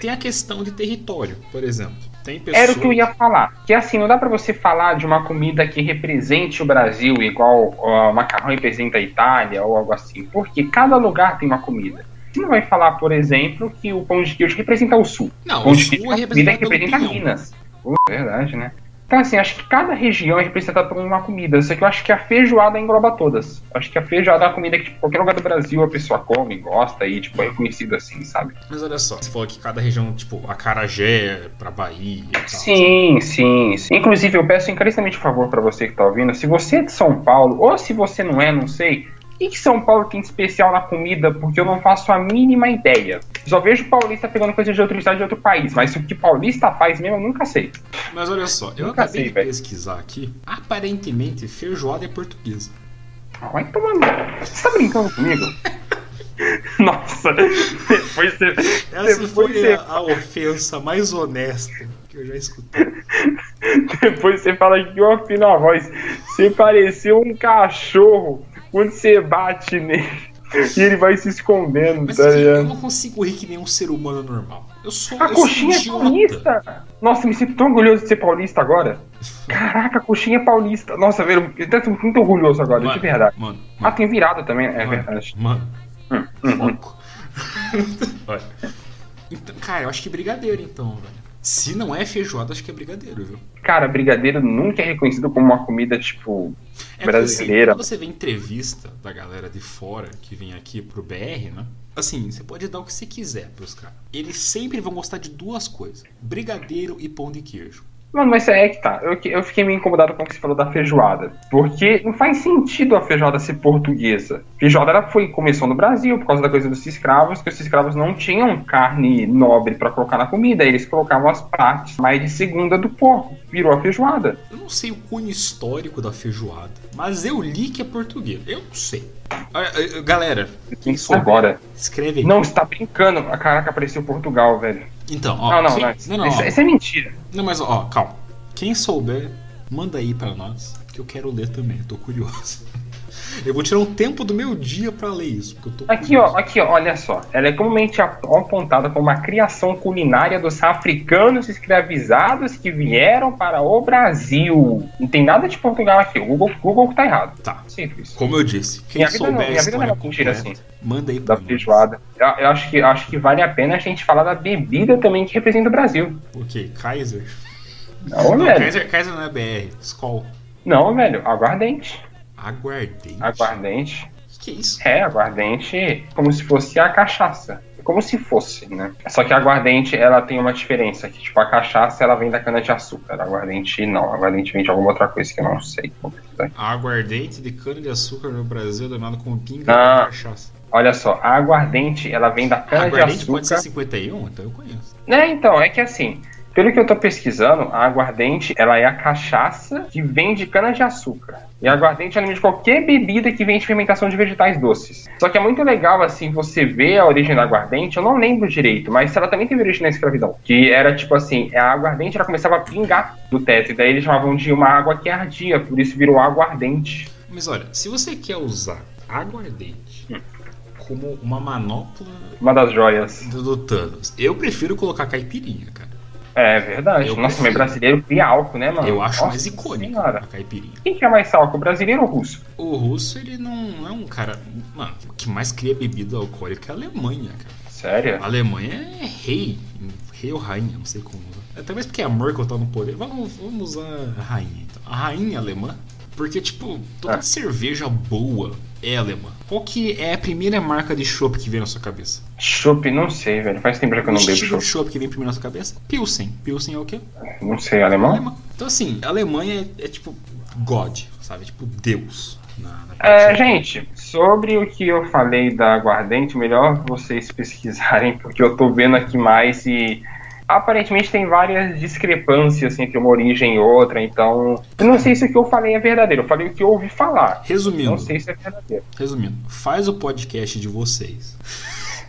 Speaker 1: Tem a questão de território, por exemplo. Tem pessoas...
Speaker 2: Era o que eu ia falar. Que assim, não dá pra você falar de uma comida que represente o Brasil, igual ó, macarrão representa a Itália ou algo assim. Porque cada lugar tem uma comida. Você não vai falar, por exemplo, que o pão de queijo representa o sul.
Speaker 1: Não,
Speaker 2: pão
Speaker 1: o
Speaker 2: de
Speaker 1: sul
Speaker 2: queijo
Speaker 1: é
Speaker 2: é representa
Speaker 1: pinhão.
Speaker 2: Minas. Pô, verdade, né? Então, assim, acho que cada região é representada por uma comida. Só que eu acho que a feijoada engloba todas. Acho que a feijoada é uma comida que, tipo, qualquer lugar do Brasil a pessoa come, gosta e, tipo, é reconhecido assim, sabe?
Speaker 1: Mas olha só, você falou que cada região, tipo, Acarajé pra Bahia e tal.
Speaker 2: Sim, sim, sim. Inclusive, eu peço encarecidamente um favor pra você que tá ouvindo. Se você é de São Paulo, ou se você não é, não sei, que, que São Paulo tem de especial na comida? Porque eu não faço a mínima ideia. Só vejo paulista pegando coisa de outro estado de outro país, mas o que paulista faz mesmo eu nunca sei.
Speaker 1: Mas olha só, eu
Speaker 2: Nunca
Speaker 1: acabei
Speaker 2: sei,
Speaker 1: de
Speaker 2: velho.
Speaker 1: pesquisar aqui. Aparentemente, feijoada é portuguesa.
Speaker 2: Ah, Vai tomando. Você tá brincando comigo? [laughs] Nossa, depois você.
Speaker 1: Essa
Speaker 2: depois
Speaker 1: foi
Speaker 2: você-
Speaker 1: a, a ofensa mais honesta que eu já escutei. [laughs]
Speaker 2: Depois você fala que eu afino a voz. Você pareceu um cachorro quando você bate nele. E [laughs] ele vai se escondendo,
Speaker 1: Mas
Speaker 2: tá
Speaker 1: assim, eu não consigo rir que nem um ser humano normal. Eu sou,
Speaker 2: A
Speaker 1: eu sou
Speaker 2: coxinha é
Speaker 1: idiota.
Speaker 2: paulista! Nossa, me sinto tão orgulhoso de ser paulista agora. [laughs] Caraca, a coxinha é paulista. Nossa, velho, eu tô muito orgulhoso agora, de verdade.
Speaker 1: Mano,
Speaker 2: Ah,
Speaker 1: mano,
Speaker 2: tem virada também, é
Speaker 1: mano,
Speaker 2: verdade.
Speaker 1: Mano,
Speaker 2: Hum, hum, hum. [laughs]
Speaker 1: Então, cara, eu acho que brigadeiro então, velho. Se não é feijoada, acho que é brigadeiro, viu?
Speaker 2: Cara, brigadeiro nunca é reconhecido como uma comida, tipo.
Speaker 1: É porque, assim,
Speaker 2: Brasileira.
Speaker 1: quando você vê entrevista da galera de fora que vem aqui pro BR, né? Assim, você pode dar o que você quiser pros caras. Eles sempre vão gostar de duas coisas: brigadeiro e pão de queijo.
Speaker 2: Mano, mas é que tá. Eu, eu fiquei meio incomodado com o que você falou da feijoada. Porque não faz sentido a feijoada ser portuguesa. Feijoada ela foi, começou no Brasil por causa da coisa dos escravos, que os escravos não tinham carne nobre pra colocar na comida. Eles colocavam as partes mais de segunda do porco. Virou a feijoada.
Speaker 1: Eu não sei o cunho histórico da feijoada, mas eu li que é português. Eu não sei. Olha, eh, Galera, quem souber,
Speaker 2: agora.
Speaker 1: escreve aí.
Speaker 2: Não, você tá brincando. A caraca, apareceu Portugal, velho.
Speaker 1: Então, ó.
Speaker 2: não, não,
Speaker 1: quem-
Speaker 2: não.
Speaker 1: não, não,
Speaker 2: isso,
Speaker 1: ó.
Speaker 2: isso é mentira.
Speaker 1: Não, mas ó, calma. Quem souber, manda aí pra nós, que eu quero ler também, eu tô curioso. Eu vou tirar um tempo do meu dia pra ler isso, porque eu tô
Speaker 2: Aqui, ó, aqui, ó, olha só. Ela é comumente ap- apontada como uma criação culinária dos africanos escravizados que vieram para o Brasil. Não tem nada de Portugal aqui. O Google, Google que tá errado.
Speaker 1: Tá.
Speaker 2: Simples.
Speaker 1: Como eu disse, quem
Speaker 2: Minha vida
Speaker 1: souber
Speaker 2: não-
Speaker 1: a
Speaker 2: minha vida não é mentira,
Speaker 1: completa, manda aí pra
Speaker 2: Da feijoada. Eu, eu acho que, acho que vale a pena a gente falar da bebida também que representa o Brasil.
Speaker 1: O quê? Kaiser?
Speaker 2: Não,
Speaker 1: Não,
Speaker 2: velho.
Speaker 1: Kaiser, Kaiser não é BR, Skol.
Speaker 2: Não, velho. Aguardente.
Speaker 1: Aguardente.
Speaker 2: Aguardente.
Speaker 1: Que é isso?
Speaker 2: É, aguardente como se fosse a cachaça. Como se fosse, né? Só que a aguardente, ela tem uma diferença. Que, tipo, a cachaça, ela vem da cana-de-açúcar. A aguardente, não. A aguardente vem de alguma outra coisa que eu não sei. Pesquisar aqui.
Speaker 1: Aguardente de cana-de-açúcar no Brasil, denominado como pinga
Speaker 2: Ah.
Speaker 1: de cachaça.
Speaker 2: Olha só, a aguardente, ela vem da
Speaker 1: Aguardente pode ser
Speaker 2: cana-de-açúcar.
Speaker 1: 51? Então eu conheço.
Speaker 2: É, então, é que assim... Pelo que eu tô pesquisando, a aguardente, ela é a cachaça que vem de cana-de-açúcar. E a aguardente é de qualquer bebida que vem de fermentação de vegetais doces. Só que é muito legal, assim, você ver a origem da aguardente, eu não lembro direito, mas ela também teve origem na escravidão. Que era tipo assim, a aguardente ela começava a pingar do teto, e daí eles chamavam de uma água que ardia, por isso virou aguardente.
Speaker 1: Mas olha, se você quer usar aguardente
Speaker 2: Hum.
Speaker 1: como uma manopla
Speaker 2: Uma das joias.
Speaker 1: do, do Thanos, eu prefiro colocar caipirinha, cara.
Speaker 2: É verdade.
Speaker 1: Eu
Speaker 2: Nossa, mas brasileiro cria álcool, né, mano?
Speaker 1: eu acho
Speaker 2: Nossa
Speaker 1: mais icônico
Speaker 2: senhora.
Speaker 1: a caipirinha.
Speaker 2: Quem que é mais álcool, brasileiro ou russo?
Speaker 1: O russo, ele não é um cara. Mano, o que mais cria bebida alcoólica é a Alemanha, cara.
Speaker 2: Sério?
Speaker 1: A Alemanha é rei. Rei ou rainha, não sei como. Até mesmo porque a Merkel tá no poder. Vamos, vamos usar a rainha, então. A rainha alemã. Porque, tipo, toda
Speaker 2: Ah.
Speaker 1: cerveja boa é alemã. Qual que é a primeira marca de chopp que vem na sua cabeça?
Speaker 2: Chopp, não sei, velho. Faz tempo que eu não bebo
Speaker 1: estilo
Speaker 2: chopp.
Speaker 1: chopp que vem primeiro na sua cabeça? Pilsen. Pilsen é o quê?
Speaker 2: Não sei, alemão?
Speaker 1: Alemã. Então, assim, a Alemanha é, é tipo God, sabe? Tipo Deus. Na, na
Speaker 2: É, gente, sobre o que eu falei da aguardente, melhor vocês [laughs] pesquisarem, porque eu tô vendo aqui mais e aparentemente tem várias discrepâncias entre uma origem e outra, então eu não sei se o que eu falei é verdadeiro, eu falei o que eu ouvi falar.
Speaker 1: Resumindo,
Speaker 2: Não sei se é verdadeiro.
Speaker 1: resumindo, faz o podcast de vocês.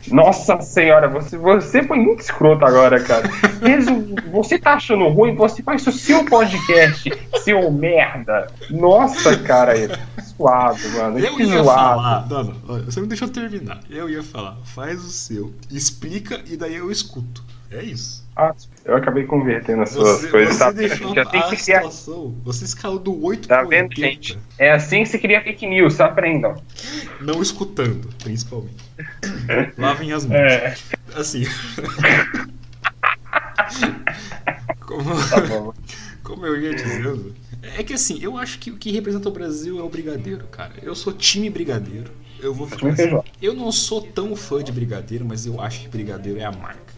Speaker 2: Nossa senhora, você, você foi muito escroto agora, cara. [laughs] Você tá achando ruim, você faz o seu podcast, seu merda. Nossa, cara, é suado, mano.
Speaker 1: Eu
Speaker 2: que
Speaker 1: ia falar. Não, não, você não deixou terminar. Eu ia falar, faz o seu, explica e daí eu escuto. É isso.
Speaker 2: Ah, eu acabei convertendo as suas
Speaker 1: Você,
Speaker 2: coisas.
Speaker 1: você
Speaker 2: Tá,
Speaker 1: deixou
Speaker 2: já tem
Speaker 1: a
Speaker 2: que criar.
Speaker 1: situação. Você escalou do 8
Speaker 2: Tá vendo,
Speaker 1: 80,
Speaker 2: gente? É assim que se cria fake news, aprendam.
Speaker 1: Não escutando, principalmente. [laughs] Lavem as mãos.
Speaker 2: É,
Speaker 1: Assim. [laughs] como,
Speaker 2: tá bom.
Speaker 1: como eu ia dizendo. É que assim, eu acho que o que representa o Brasil é o brigadeiro, cara. Eu sou time brigadeiro. Eu vou ficar
Speaker 2: Time
Speaker 1: assim. Eu não sou tão fã de brigadeiro, mas eu acho que brigadeiro é a marca.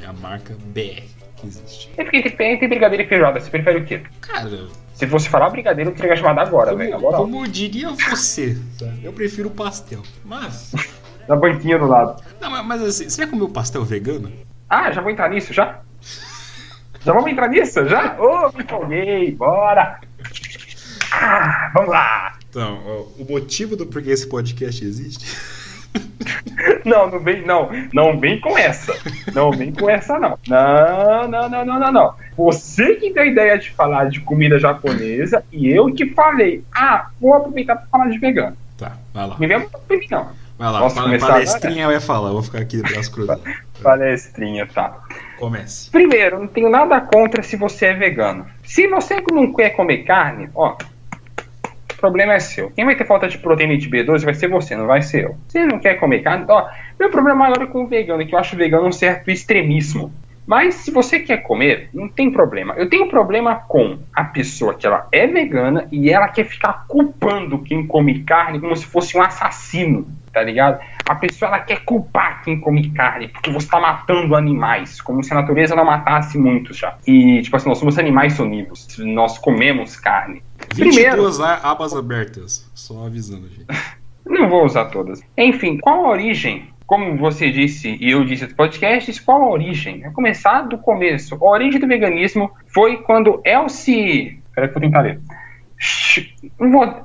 Speaker 1: É a marca BR que existe.
Speaker 2: E porque tem, tem brigadeiro e feijoada, você prefere o quê?
Speaker 1: Cara,
Speaker 2: Se fosse falar brigadeiro, eu teria chamado agora, velho.
Speaker 1: Como, diria você, eu prefiro pastel. Mas. [laughs]
Speaker 2: Na banquinha do lado.
Speaker 1: Não, mas, mas assim, você já comeu pastel vegano?
Speaker 2: Ah, já vou entrar nisso, já? Já vamos entrar nisso? Já? Ô, oh, me empolguei, bora! Ah, vamos lá!
Speaker 1: Então, o motivo do porquê esse podcast existe.
Speaker 2: Não, não vem, não. Não vem com essa. Não vem com essa, não. Não, não, não, não, não, não. Você que deu a ideia de falar de comida japonesa e eu que falei, ah, vou aproveitar para falar de vegano.
Speaker 1: Tá, vai lá.
Speaker 2: Me muito não.
Speaker 1: Vai lá, Posso fala, palestrinha vai falar, eu vou ficar aqui de braço cruzado.
Speaker 2: palestrinha, tá.
Speaker 1: Comece.
Speaker 2: Primeiro, não tenho nada contra se você é vegano. Se você não quer comer carne, ó, problema é seu. Quem vai ter falta de proteína e de B12 vai ser você, não vai ser eu. Você não quer comer carne, ó, meu problema maior é com o vegano, é que eu acho vegano um certo extremismo. Mas se você quer comer, não tem problema. Eu tenho problema com a pessoa que ela é vegana e ela quer ficar culpando quem come carne como se fosse um assassino, tá ligado? A pessoa ela quer culpar quem come carne porque você está matando animais, como se a natureza não matasse muitos já. E tipo assim, nós somos animais sonívoros, nós comemos carne.
Speaker 1: 22 Primeiro, abas abertas, só avisando, gente.
Speaker 2: não vou usar todas. Enfim, qual a origem como você disse e eu disse nos podcasts, qual a origem? É começar do começo. A origem do veganismo foi quando Elsie. Peraí que eu vou tentar ler.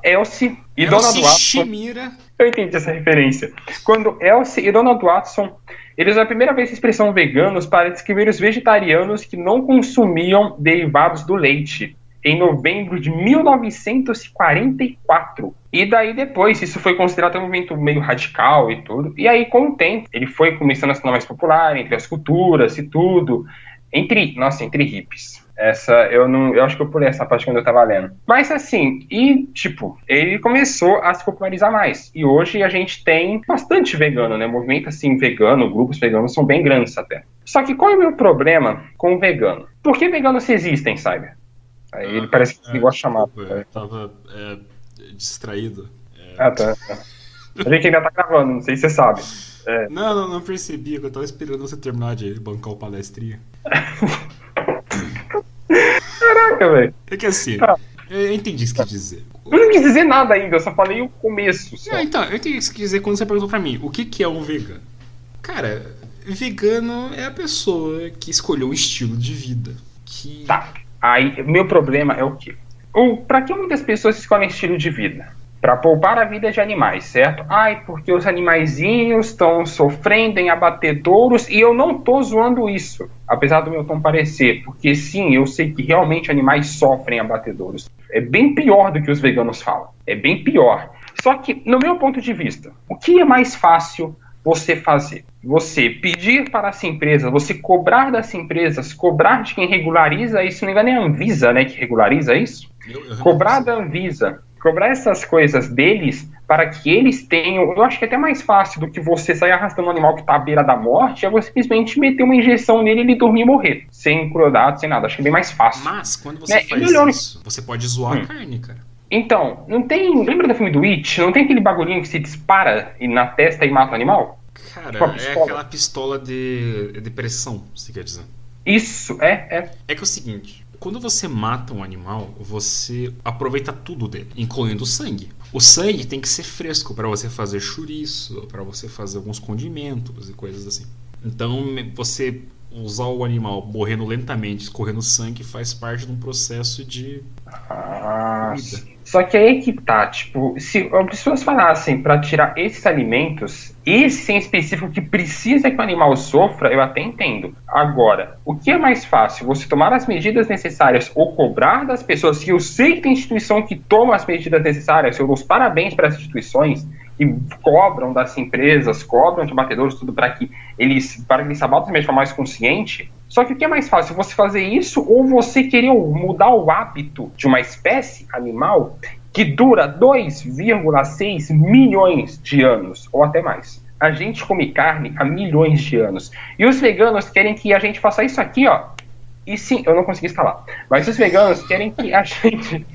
Speaker 2: Elsie e Elsie Donald Watson.
Speaker 1: Shimira.
Speaker 2: Eu entendi essa referência. Quando Elsie e Donald Watson eles usaram a primeira vez a expressão veganos para descrever os vegetarianos que não consumiam derivados do leite em novembro de 1944. E daí depois, isso foi considerado um movimento meio radical e tudo. E aí, com o tempo, ele foi começando a se tornar mais popular entre as culturas e tudo. Entre, nossa, entre hippies. Essa, eu não, eu acho que eu pulei essa parte quando eu tava lendo. Mas assim, e tipo, ele começou a se popularizar mais. E hoje a gente tem bastante vegano, né? Movimento assim, vegano, grupos veganos são bem grandes até. Só que qual é o meu problema com o vegano? Por que veganos existem, sabe? Aí ele parece que é, a chamada.
Speaker 1: Eu tava é, distraído.
Speaker 2: É... Ah, tá. tá. A gente ainda tá gravando, não sei se você sabe.
Speaker 1: É. Não, não, não percebi, eu tava esperando você terminar de bancar o palestrinha.
Speaker 2: Caraca, velho.
Speaker 1: É que assim, tá. eu entendi o que quis dizer.
Speaker 2: Eu não quis dizer nada ainda, eu só falei o começo. Só.
Speaker 1: Não, então, eu entendi o que quis dizer quando você perguntou pra mim, o que, que é um vegano? Cara, vegano é a pessoa que escolheu um estilo de vida. Que...
Speaker 2: Tá. Aí, meu problema é o quê? Para que muitas pessoas escolhem estilo de vida? Para poupar a vida de animais, certo? Ai, porque os animaizinhos estão sofrendo em abatedouros e eu não tô zoando isso, apesar do meu tom parecer, porque sim, eu sei que realmente animais sofrem em abatedouros. É bem pior do que os veganos falam. É bem pior. Só que, no meu ponto de vista, o que é mais fácil você fazer? Você pedir para as empresas, você cobrar das empresas, cobrar de quem regulariza isso, não me engano é a Anvisa, né, que regulariza isso? Eu, eu cobrar da Anvisa, cobrar essas coisas deles para que eles tenham, eu acho que é até mais fácil do que você sair arrastando um animal que está à beira da morte, é você simplesmente meter uma injeção nele e ele dormir e morrer, sem crueldade, sem nada, acho que é bem mais fácil.
Speaker 1: Mas, quando você né? faz melhor... isso, você pode zoar hum. a carne, cara.
Speaker 2: Então, não tem. Lembra do filme do It? Não tem aquele bagulhinho que se dispara na testa e mata o animal?
Speaker 1: Cara, tipo é aquela pistola de, de pressão, você quer dizer?
Speaker 2: Isso, é, é.
Speaker 1: É que é o seguinte, quando você mata um animal, você aproveita tudo dele, incluindo o sangue. O sangue tem que ser fresco para você fazer chouriço, para você fazer alguns condimentos e coisas assim. Então, você usar o animal morrendo lentamente, escorrendo sangue, faz parte de um processo de.
Speaker 2: Ah, só que aí que tá, tipo, se as pessoas falassem para tirar esses alimentos, esse em específico que precisa que o animal sofra, eu até entendo. Agora, o que é mais fácil? Você tomar as medidas necessárias ou cobrar das pessoas, que eu sei que tem instituição que toma as medidas necessárias, eu dou os parabéns para as instituições, e cobram das empresas, cobram de batedores, tudo para que eles para que eles abatam de forma mais consciente. Só que o que é mais fácil, você fazer isso ou você querer mudar o hábito de uma espécie animal que dura 2,6 milhões de anos ou até mais. A gente come carne há milhões de anos. E os veganos querem que a gente faça isso aqui, ó, e sim, eu não consegui instalar. Mas os veganos querem que a [laughs] gente.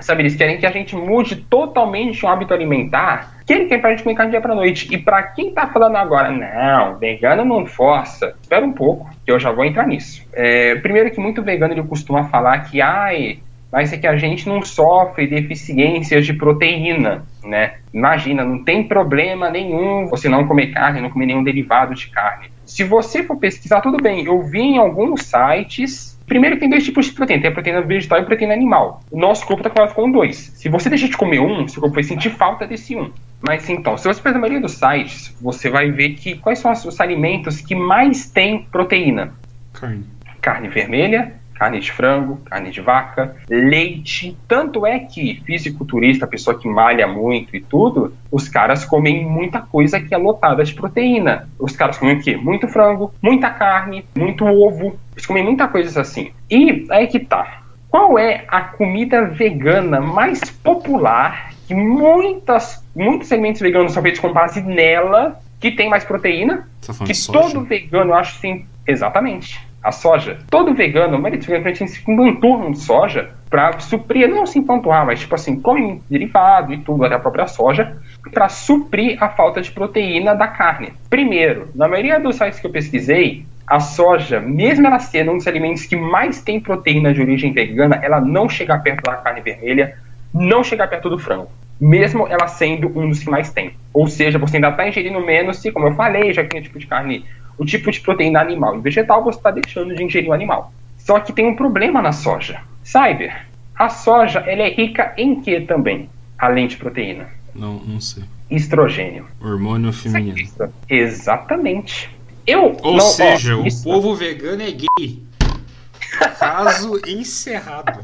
Speaker 2: Sabe, eles querem que a gente mude totalmente um hábito alimentar. Que a gente comer carne dia pra noite. E para quem tá falando agora, não, vegano não força. Espera um pouco, que eu já vou entrar nisso. É, primeiro que muito vegano ele costuma falar que, ai, mas é que a gente não sofre deficiências de proteína, né? Imagina, não tem problema nenhum você não comer carne, não comer nenhum derivado de carne. Se você for pesquisar, tudo bem. Eu vi em alguns sites. Primeiro, tem dois tipos de proteína: tem a proteína vegetal e a proteína animal. O nosso corpo está acostumado com dois. Se você deixar de comer um, seu corpo vai sentir falta desse um. Mas então, se você pegar a maioria dos sites, você vai ver que quais são os alimentos que mais têm proteína:
Speaker 1: Carne.
Speaker 2: carne vermelha, carne de frango, carne de vaca, leite. Tanto é que fisiculturista, pessoa que malha muito e tudo, os caras comem muita coisa que é lotada de proteína. Os caras comem o quê? Muito frango, muita carne, muito ovo. Eles comem muita coisa assim. E aí que tá. Qual é a comida vegana mais popular que muitas, muitos alimentos veganos são feitos com base nela, que tem mais proteína?
Speaker 1: Tá
Speaker 2: que
Speaker 1: soja?
Speaker 2: todo vegano, acho sim, exatamente. A soja. Todo vegano, tem se empanturram de soja para suprir, não se empanturrar, mas tipo assim, come derivado e tudo, até a própria soja, para suprir a falta de proteína da carne. Primeiro, na maioria dos sites que eu pesquisei, a soja, mesmo ela sendo um dos alimentos que mais tem proteína de origem vegana, ela não chega perto da carne vermelha, não chega perto do frango. Mesmo ela sendo um dos que mais tem. Ou seja, você ainda está ingerindo menos se, como eu falei, já que o tipo de carne, o tipo de proteína animal e vegetal, você está deixando de ingerir o animal. Só que tem um problema na soja. Cyber, a soja ela é rica em que também? Além de proteína?
Speaker 1: Não, não sei.
Speaker 2: Estrogênio.
Speaker 1: Hormônio feminino.
Speaker 2: Exatamente. Eu
Speaker 1: Ou
Speaker 2: não- ó,
Speaker 1: seja, o
Speaker 2: isso-
Speaker 1: povo vegano é gay. Caso [laughs] encerrado.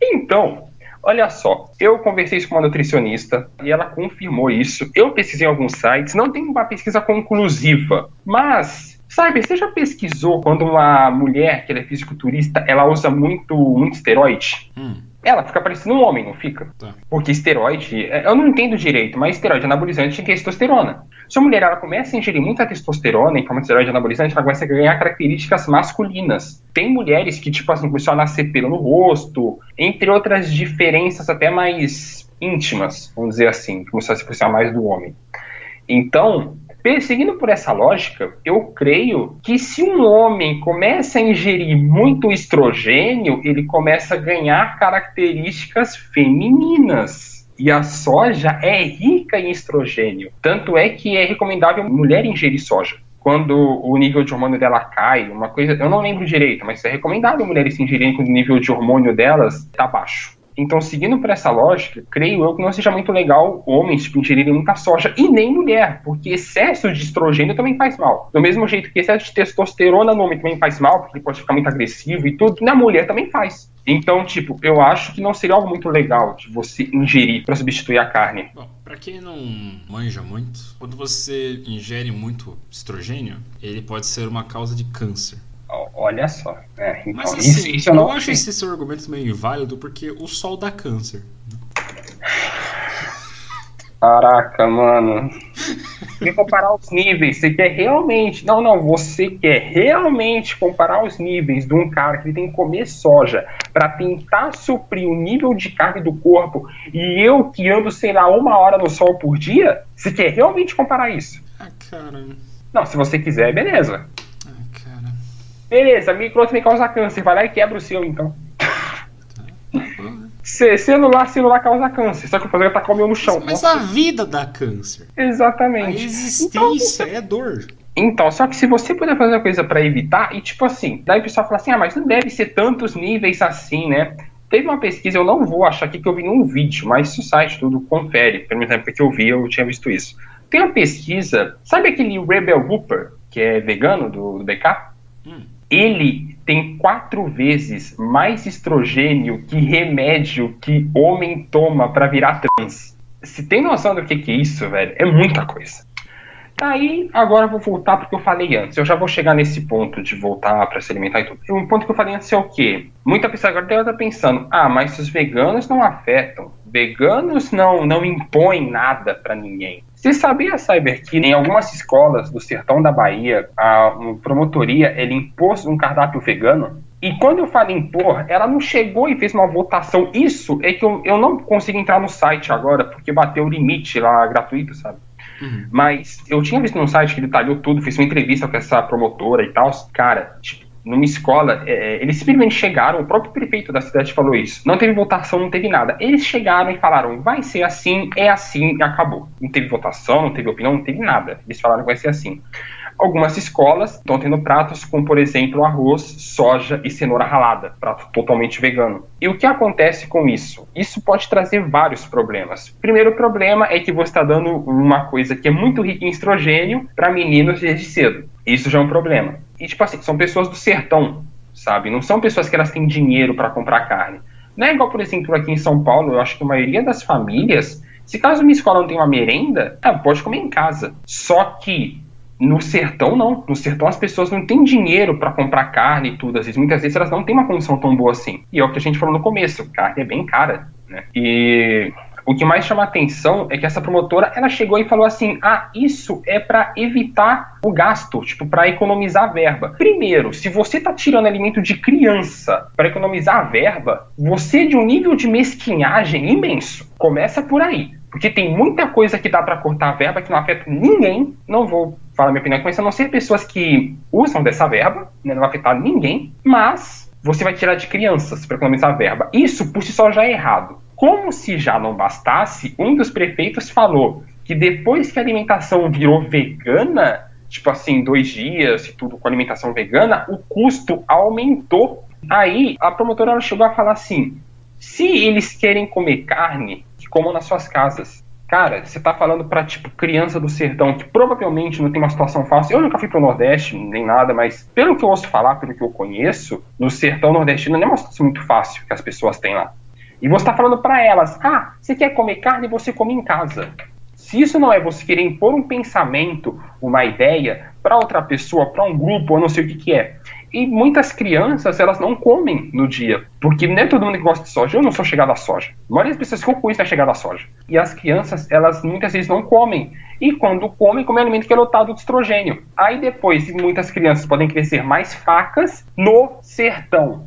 Speaker 2: Então, olha só, eu conversei isso com uma nutricionista e ela confirmou isso. Eu pesquisei em alguns sites, não tem uma pesquisa conclusiva, mas sabe, você já pesquisou quando uma mulher que é fisiculturista, ela usa muito, muito esteroide?
Speaker 1: Hum,
Speaker 2: Ela fica parecendo um homem, não fica?
Speaker 1: tá.
Speaker 2: Porque esteroide, é, eu não entendo direito, mas esteroide anabolizante de testosterona. Se a mulher ela começa a ingerir muita testosterona em forma de esteroide anabolizante, ela começa a ganhar características masculinas. Tem mulheres que, tipo assim, começam a nascer pelo no rosto, entre outras diferenças até mais íntimas, vamos dizer assim, a se aproximar mais do homem. Então, seguindo por essa lógica, eu creio que se um homem começa a ingerir muito estrogênio, ele começa a ganhar características femininas. E a soja é rica em estrogênio. Tanto é que é recomendável mulher ingerir soja. Quando o nível de hormônio dela cai, uma coisa. Eu não lembro direito, mas é recomendável mulheres ingerirem quando o nível de hormônio delas está baixo. Então, seguindo por essa lógica, creio eu que não seja muito legal homens tipo, ingerirem muita soja e nem mulher, porque excesso de estrogênio também faz mal. Do mesmo jeito que excesso de testosterona no homem também faz mal, porque ele pode ficar muito agressivo e tudo, na mulher também faz. Então, tipo, eu acho que não seria algo muito legal de você ingerir para substituir a carne.
Speaker 1: Bom, pra quem não manja muito, quando você ingere muito estrogênio, ele pode ser uma causa de câncer.
Speaker 2: Olha só. É, então,
Speaker 1: Mas
Speaker 2: isso,
Speaker 1: assim,
Speaker 2: isso
Speaker 1: eu,
Speaker 2: eu não
Speaker 1: acho
Speaker 2: sei.
Speaker 1: esse seu argumento meio inválido porque o sol dá câncer.
Speaker 2: Caraca, mano. Quer comparar os níveis, você quer realmente. Não, não, você quer realmente comparar os níveis de um cara que tem que comer soja pra tentar suprir o nível de carne do corpo e eu que ando, sei lá, uma hora no sol por dia? Você quer realmente comparar isso?
Speaker 1: Ah, cara.
Speaker 2: Não, se você quiser, beleza. Beleza, micro me causa câncer. Vai lá e quebra o seu, então. C- celular, celular causa câncer. Só que o problema é tacar o meu no chão.
Speaker 1: Mas a vida dá câncer. A
Speaker 2: Exatamente.
Speaker 1: existência é dor.
Speaker 2: Então, só que se você puder fazer uma coisa pra evitar, e tipo assim, daí o pessoal fala assim, ah, mas não deve ser tantos níveis assim, né? Teve uma pesquisa, eu não vou achar aqui que eu vi num vídeo, mas se o site tudo confere, pelo menos na época que eu vi, eu tinha visto isso. Tem uma pesquisa, sabe aquele Rebel Whooper, que é vegano do, do BK?
Speaker 1: Hum.
Speaker 2: Ele tem quatro vezes mais estrogênio que remédio que homem toma pra virar trans. Se tem noção do que, que é isso, velho, é muita coisa. Aí, agora eu vou voltar porque eu falei antes. Eu já vou chegar nesse ponto de voltar para se alimentar e tudo. Um ponto que eu falei antes é o quê? Muita pessoa agora estar pensando: ah, mas os veganos não afetam. Veganos não, não impõem nada para ninguém. Você sabia, Cyber, que em algumas escolas do sertão da Bahia, a promotoria ele impôs um cardápio vegano? E quando eu falo impor, ela não chegou e fez uma votação. Isso é que eu, eu não consigo entrar no site agora, porque bateu o limite lá gratuito, sabe?
Speaker 1: Uhum.
Speaker 2: Mas eu tinha visto num site que detalhou tudo, fez uma entrevista com essa promotora e tal. Cara, tipo, numa escola, é, eles simplesmente chegaram, o próprio prefeito da cidade falou isso. Não teve votação, não teve nada. Eles chegaram e falaram, vai ser assim, é assim e acabou. Não teve votação, não teve opinião, não teve nada. Eles falaram que vai ser assim. Algumas escolas estão tendo pratos com, por exemplo, arroz, soja e cenoura ralada, prato totalmente vegano. E o que acontece com isso? Isso pode trazer vários problemas. Primeiro problema é que você está dando uma coisa que é muito rica em estrogênio para meninos desde cedo. Isso já é um problema. E, tipo assim, são pessoas do sertão, sabe? Não são pessoas que elas têm dinheiro para comprar carne. Não é igual, por exemplo, aqui em São Paulo, eu acho que a maioria das famílias, se caso uma escola não tem uma merenda, ela pode comer em casa. Só que no sertão, não. No sertão, as pessoas não têm dinheiro para comprar carne e tudo. Às vezes, muitas vezes, elas não têm uma condição tão boa assim. E é o que a gente falou no começo: carne é bem cara. Né? E o que mais chama atenção é que essa promotora ela chegou e falou assim: ah, isso é para evitar o gasto, tipo, para economizar verba. Primeiro, se você tá tirando alimento de criança para economizar a verba, você é de um nível de mesquinhagem imenso. Começa por aí. Porque tem muita coisa que dá para cortar a verba que não afeta ninguém. Não vou falar minha opinião com isso, a não ser pessoas que usam dessa verba, né, não vai afetar ninguém, mas você vai tirar de crianças para economizar a verba. Isso por si só já é errado. Como se já não bastasse, um dos prefeitos falou que depois que a alimentação virou vegana, tipo assim, dois dias e tudo com alimentação vegana, o custo aumentou. Aí a promotora chegou a falar assim: se eles querem comer carne, que comam nas suas casas. Cara, você tá falando pra, tipo, criança do sertão que provavelmente não tem uma situação fácil. Eu nunca fui pro Nordeste, nem nada, mas pelo que eu ouço falar, pelo que eu conheço, no sertão nordestino não é uma situação muito fácil que as pessoas têm lá. E você tá falando para elas, ah, você quer comer carne, você come em casa. Se isso não é você querer impor um pensamento, uma ideia para outra pessoa, para um grupo, eu não sei o que, que é. E muitas crianças, elas não comem no dia, porque não é todo mundo que gosta de soja. Eu não sou chegado à soja. A maioria das pessoas que eu conheço é chegada à soja. E as crianças, elas muitas vezes não comem. E quando comem, comem alimento que é lotado de estrogênio. Aí depois, muitas crianças podem crescer mais facas no sertão.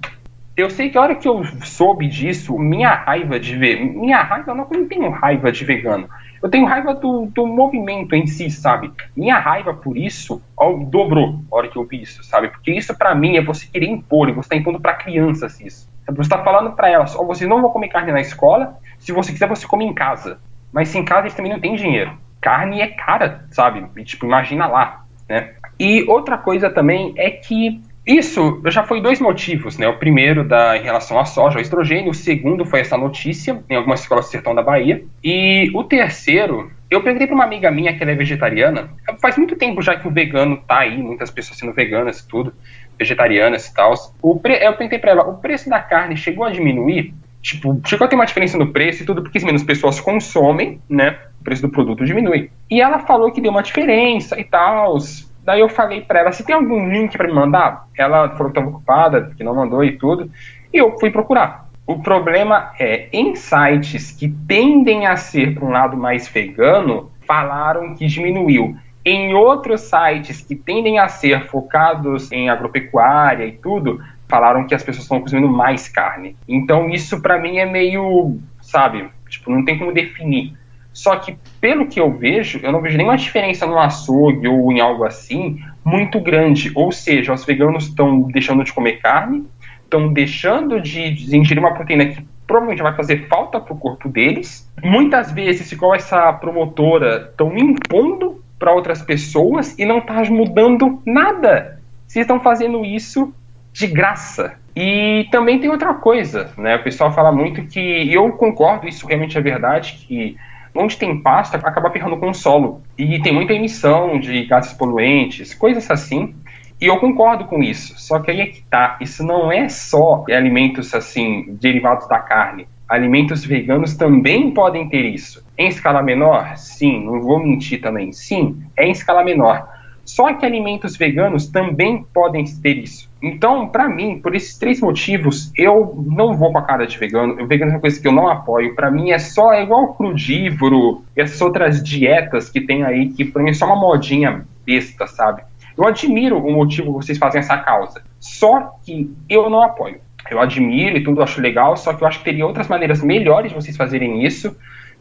Speaker 2: Eu sei que a hora que eu soube disso, minha raiva de ver. Minha raiva, eu não tenho raiva de vegano. Eu tenho raiva do, do movimento em si, sabe? Minha raiva por isso ó, dobrou a hora que eu vi isso, sabe? Porque isso para mim é você querer impor, e você tá impondo para crianças isso. Você tá falando para elas, ó, vocês não vão comer carne na escola, se você quiser você come em casa. Mas se em casa eles também não têm dinheiro. Carne é cara, sabe? E, tipo, imagina lá, né? E outra coisa também é que isso já foi dois motivos, né? O primeiro da, em relação à soja, ao estrogênio, o segundo foi essa notícia em algumas escolas do sertão da Bahia. E o terceiro, eu perguntei para uma amiga minha que ela é vegetariana. Faz muito tempo já que o vegano tá aí, muitas pessoas sendo veganas e tudo, vegetarianas e tal. Eu perguntei para ela, o preço da carne chegou a diminuir? Tipo, chegou a ter uma diferença no preço e tudo, porque menos pessoas consomem, né? O preço do produto diminui. E ela falou que deu uma diferença e tal Daí eu falei para ela, se tem algum link para me mandar? Ela falou que estava ocupada, que não mandou e tudo. E eu fui procurar. O problema é, em sites que tendem a ser para um lado mais vegano, falaram que diminuiu. Em outros sites que tendem a ser focados em agropecuária e tudo, falaram que as pessoas estão consumindo mais carne. Então isso para mim é meio, sabe, tipo, não tem como definir. Só que, pelo que eu vejo, eu não vejo nenhuma diferença no açougue ou em algo assim muito grande. Ou seja, os veganos estão deixando de comer carne, estão deixando de ingerir uma proteína que provavelmente vai fazer falta para o corpo deles. Muitas vezes, igual essa promotora, estão impondo para outras pessoas e não está mudando nada. Vocês estão fazendo isso de graça. E também tem outra coisa, né? O pessoal fala muito que, e eu concordo, isso realmente é verdade, que onde tem pasta, acaba ferrando com o solo. E tem muita emissão de gases poluentes, coisas assim. E eu concordo com isso. Só que aí é que tá. Isso não é só alimentos assim, derivados da carne. Alimentos veganos também podem ter isso. Em escala menor? Sim, não vou mentir também. Sim, é em escala menor. Só que alimentos veganos também podem ter isso. Então, para mim, por esses três motivos, eu não vou com a cara de vegano. O vegano é uma coisa que eu não apoio. Para mim é só é igual crudívoro e essas outras dietas que tem aí, que para mim é só uma modinha besta, sabe? Eu admiro o motivo que vocês fazem essa causa. Só que eu não apoio. Eu admiro e tudo, acho legal, só que eu acho que teria outras maneiras melhores de vocês fazerem isso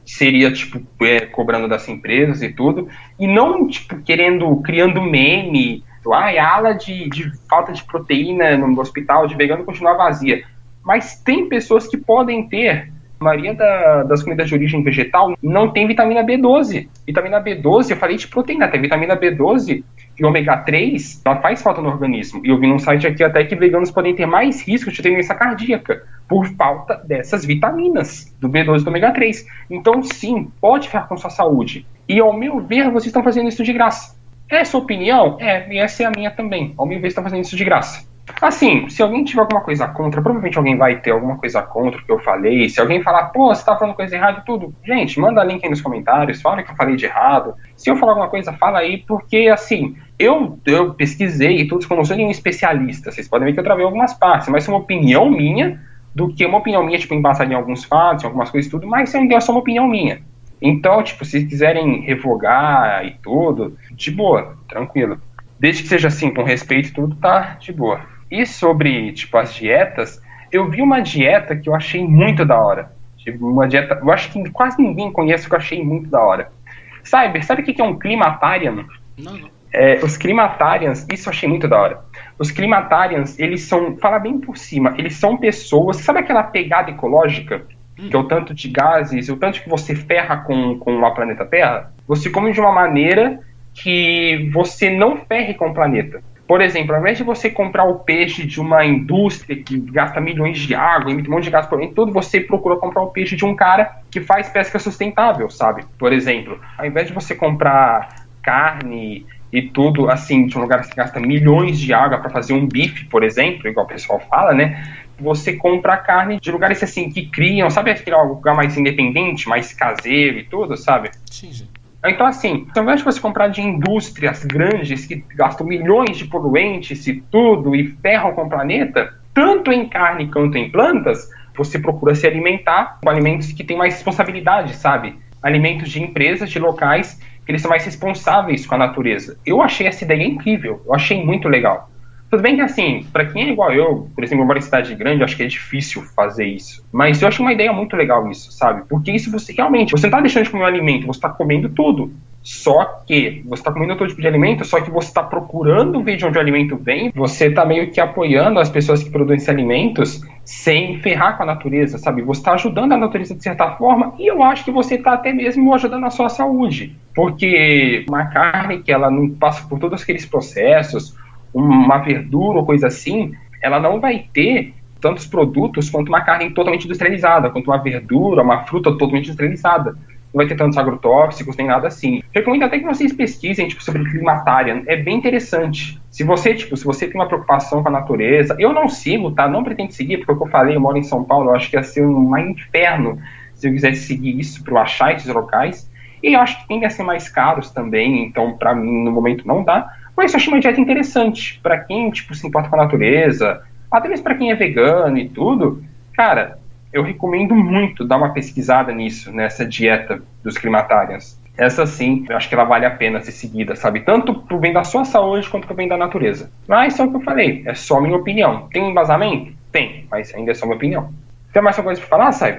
Speaker 2: seria, tipo, é, cobrando das empresas e tudo, e não, tipo, querendo, criando meme, Ai, a ala de, de falta de proteína no hospital de vegano continua vazia. Mas tem pessoas que podem ter a maioria da, das comidas de origem vegetal não tem vitamina B12. Vitamina B12, eu falei de proteína, tem vitamina B12 e ômega 3, ela faz falta no organismo. E eu vi num site aqui até que veganos podem ter mais risco de ter doença cardíaca por falta dessas vitaminas, do B12 e do ômega 3. Então, sim, pode ficar com sua saúde. E ao meu ver, vocês estão fazendo isso de graça. É sua opinião? É, e essa é a minha também. Ao meu ver, estão fazendo isso de graça. Assim, se alguém tiver alguma coisa contra, provavelmente alguém vai ter alguma coisa contra o que eu falei. Se alguém falar, pô, você tá falando coisa errada e tudo, gente, manda link aí nos comentários, fala que eu falei de errado. Se eu falar alguma coisa, fala aí, porque assim, eu, eu pesquisei e tudo, eu sou um especialista, vocês podem ver que eu travei algumas partes, mas é uma opinião minha do que uma opinião minha, tipo, embasada em alguns fatos, em algumas coisas e tudo, mas é só uma opinião minha. Então, tipo, se quiserem revogar e tudo, de boa, tranquilo. Desde que seja assim, com respeito e tudo, tá de boa. E sobre, tipo, as dietas, eu vi uma dieta que eu achei muito da hora. Tipo, uma dieta, eu acho que quase ninguém conhece que eu achei muito da hora. Cyber, sabe o que é um climatarian?
Speaker 1: Não, não.
Speaker 2: É, os climatarians, isso eu achei muito da hora. Os climatarians, eles são, fala bem por cima, eles são pessoas, sabe aquela pegada ecológica? Que é o tanto de gases, o tanto que você ferra com, com a planeta Terra? Você come de uma maneira que você não ferre com o planeta. Por exemplo, ao invés de você comprar o peixe de uma indústria que gasta milhões de água, emite um monte de gás por tudo, você procura comprar o peixe de um cara que faz pesca sustentável, sabe? Por exemplo, ao invés de você comprar carne e tudo assim de um lugar que gasta milhões de água para fazer um bife, por exemplo, igual o pessoal fala, né? Você compra carne de lugares assim que criam, sabe aquele lugar mais independente, mais caseiro e tudo, sabe?
Speaker 1: Sim, sim.
Speaker 2: Então, assim, ao invés de você comprar de indústrias grandes que gastam milhões de poluentes e tudo e ferram com o planeta, tanto em carne quanto em plantas, você procura se alimentar com alimentos que têm mais responsabilidade, sabe? Alimentos de empresas, de locais que eles são mais responsáveis com a natureza. Eu achei essa ideia incrível, eu achei muito legal. Tudo bem que, assim, para quem é igual eu, por exemplo, eu moro em cidade grande, eu acho que é difícil fazer isso. Mas eu acho uma ideia muito legal isso, sabe? Porque isso você realmente, você não tá deixando de comer um alimento, você tá comendo tudo. Só que você está comendo todo tipo de alimento, só que você está procurando ver de onde o alimento vem, você está meio que apoiando as pessoas que produzem esses alimentos sem ferrar com a natureza, sabe? Você está ajudando a natureza de certa forma e eu acho que você está até mesmo ajudando a sua saúde. Porque uma carne que ela não passa por todos aqueles processos, uma verdura ou coisa assim, ela não vai ter tantos produtos quanto uma carne totalmente industrializada, quanto uma verdura, uma fruta totalmente industrializada. Não vai ter tantos agrotóxicos, nem nada assim. Recomendo até que vocês pesquisem tipo, sobre climatária. É bem interessante. Se você, tipo, se você tem uma preocupação com a natureza, eu não sigo, tá? Não pretendo seguir, porque o que eu falei, eu moro em São Paulo, eu acho que ia ser um inferno se eu quisesse seguir isso para eu achar esses locais. E eu acho que tendem a ser mais caros também, então para mim no momento não dá. Mas eu achei uma dieta interessante para quem tipo se importa com a natureza, até mesmo para quem é vegano e tudo. Cara, eu recomendo muito dar uma pesquisada nisso, nessa dieta dos climatarians. Essa sim, eu acho que ela vale a pena ser seguida, sabe? Tanto pro bem da sua saúde quanto pro bem da natureza. Mas é o que eu falei, é só minha opinião. Tem embasamento? Tem, mas ainda é só minha opinião. Tem mais alguma coisa pra falar, Saib?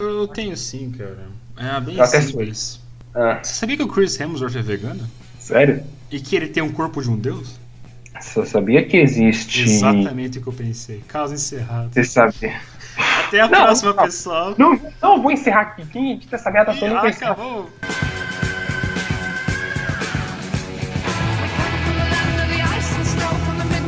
Speaker 1: Eu tenho sim, cara. É bem
Speaker 2: Até
Speaker 1: simples.
Speaker 2: Ah,
Speaker 1: Você sabia que o Chris Hemsworth é vegano?
Speaker 2: sério?
Speaker 1: E que ele tem um corpo de um deus?
Speaker 2: Só sabia que existe.
Speaker 1: Exatamente o que eu pensei. Caso encerrado.
Speaker 2: Você sabia.
Speaker 1: Até a
Speaker 2: Não,
Speaker 1: próxima,
Speaker 2: não.
Speaker 1: pessoal.
Speaker 2: Não, não, vou encerrar aqui. Quem quer saber a
Speaker 1: Ih,
Speaker 2: atuação não
Speaker 1: ah,
Speaker 2: vai encerrar.
Speaker 1: acabou.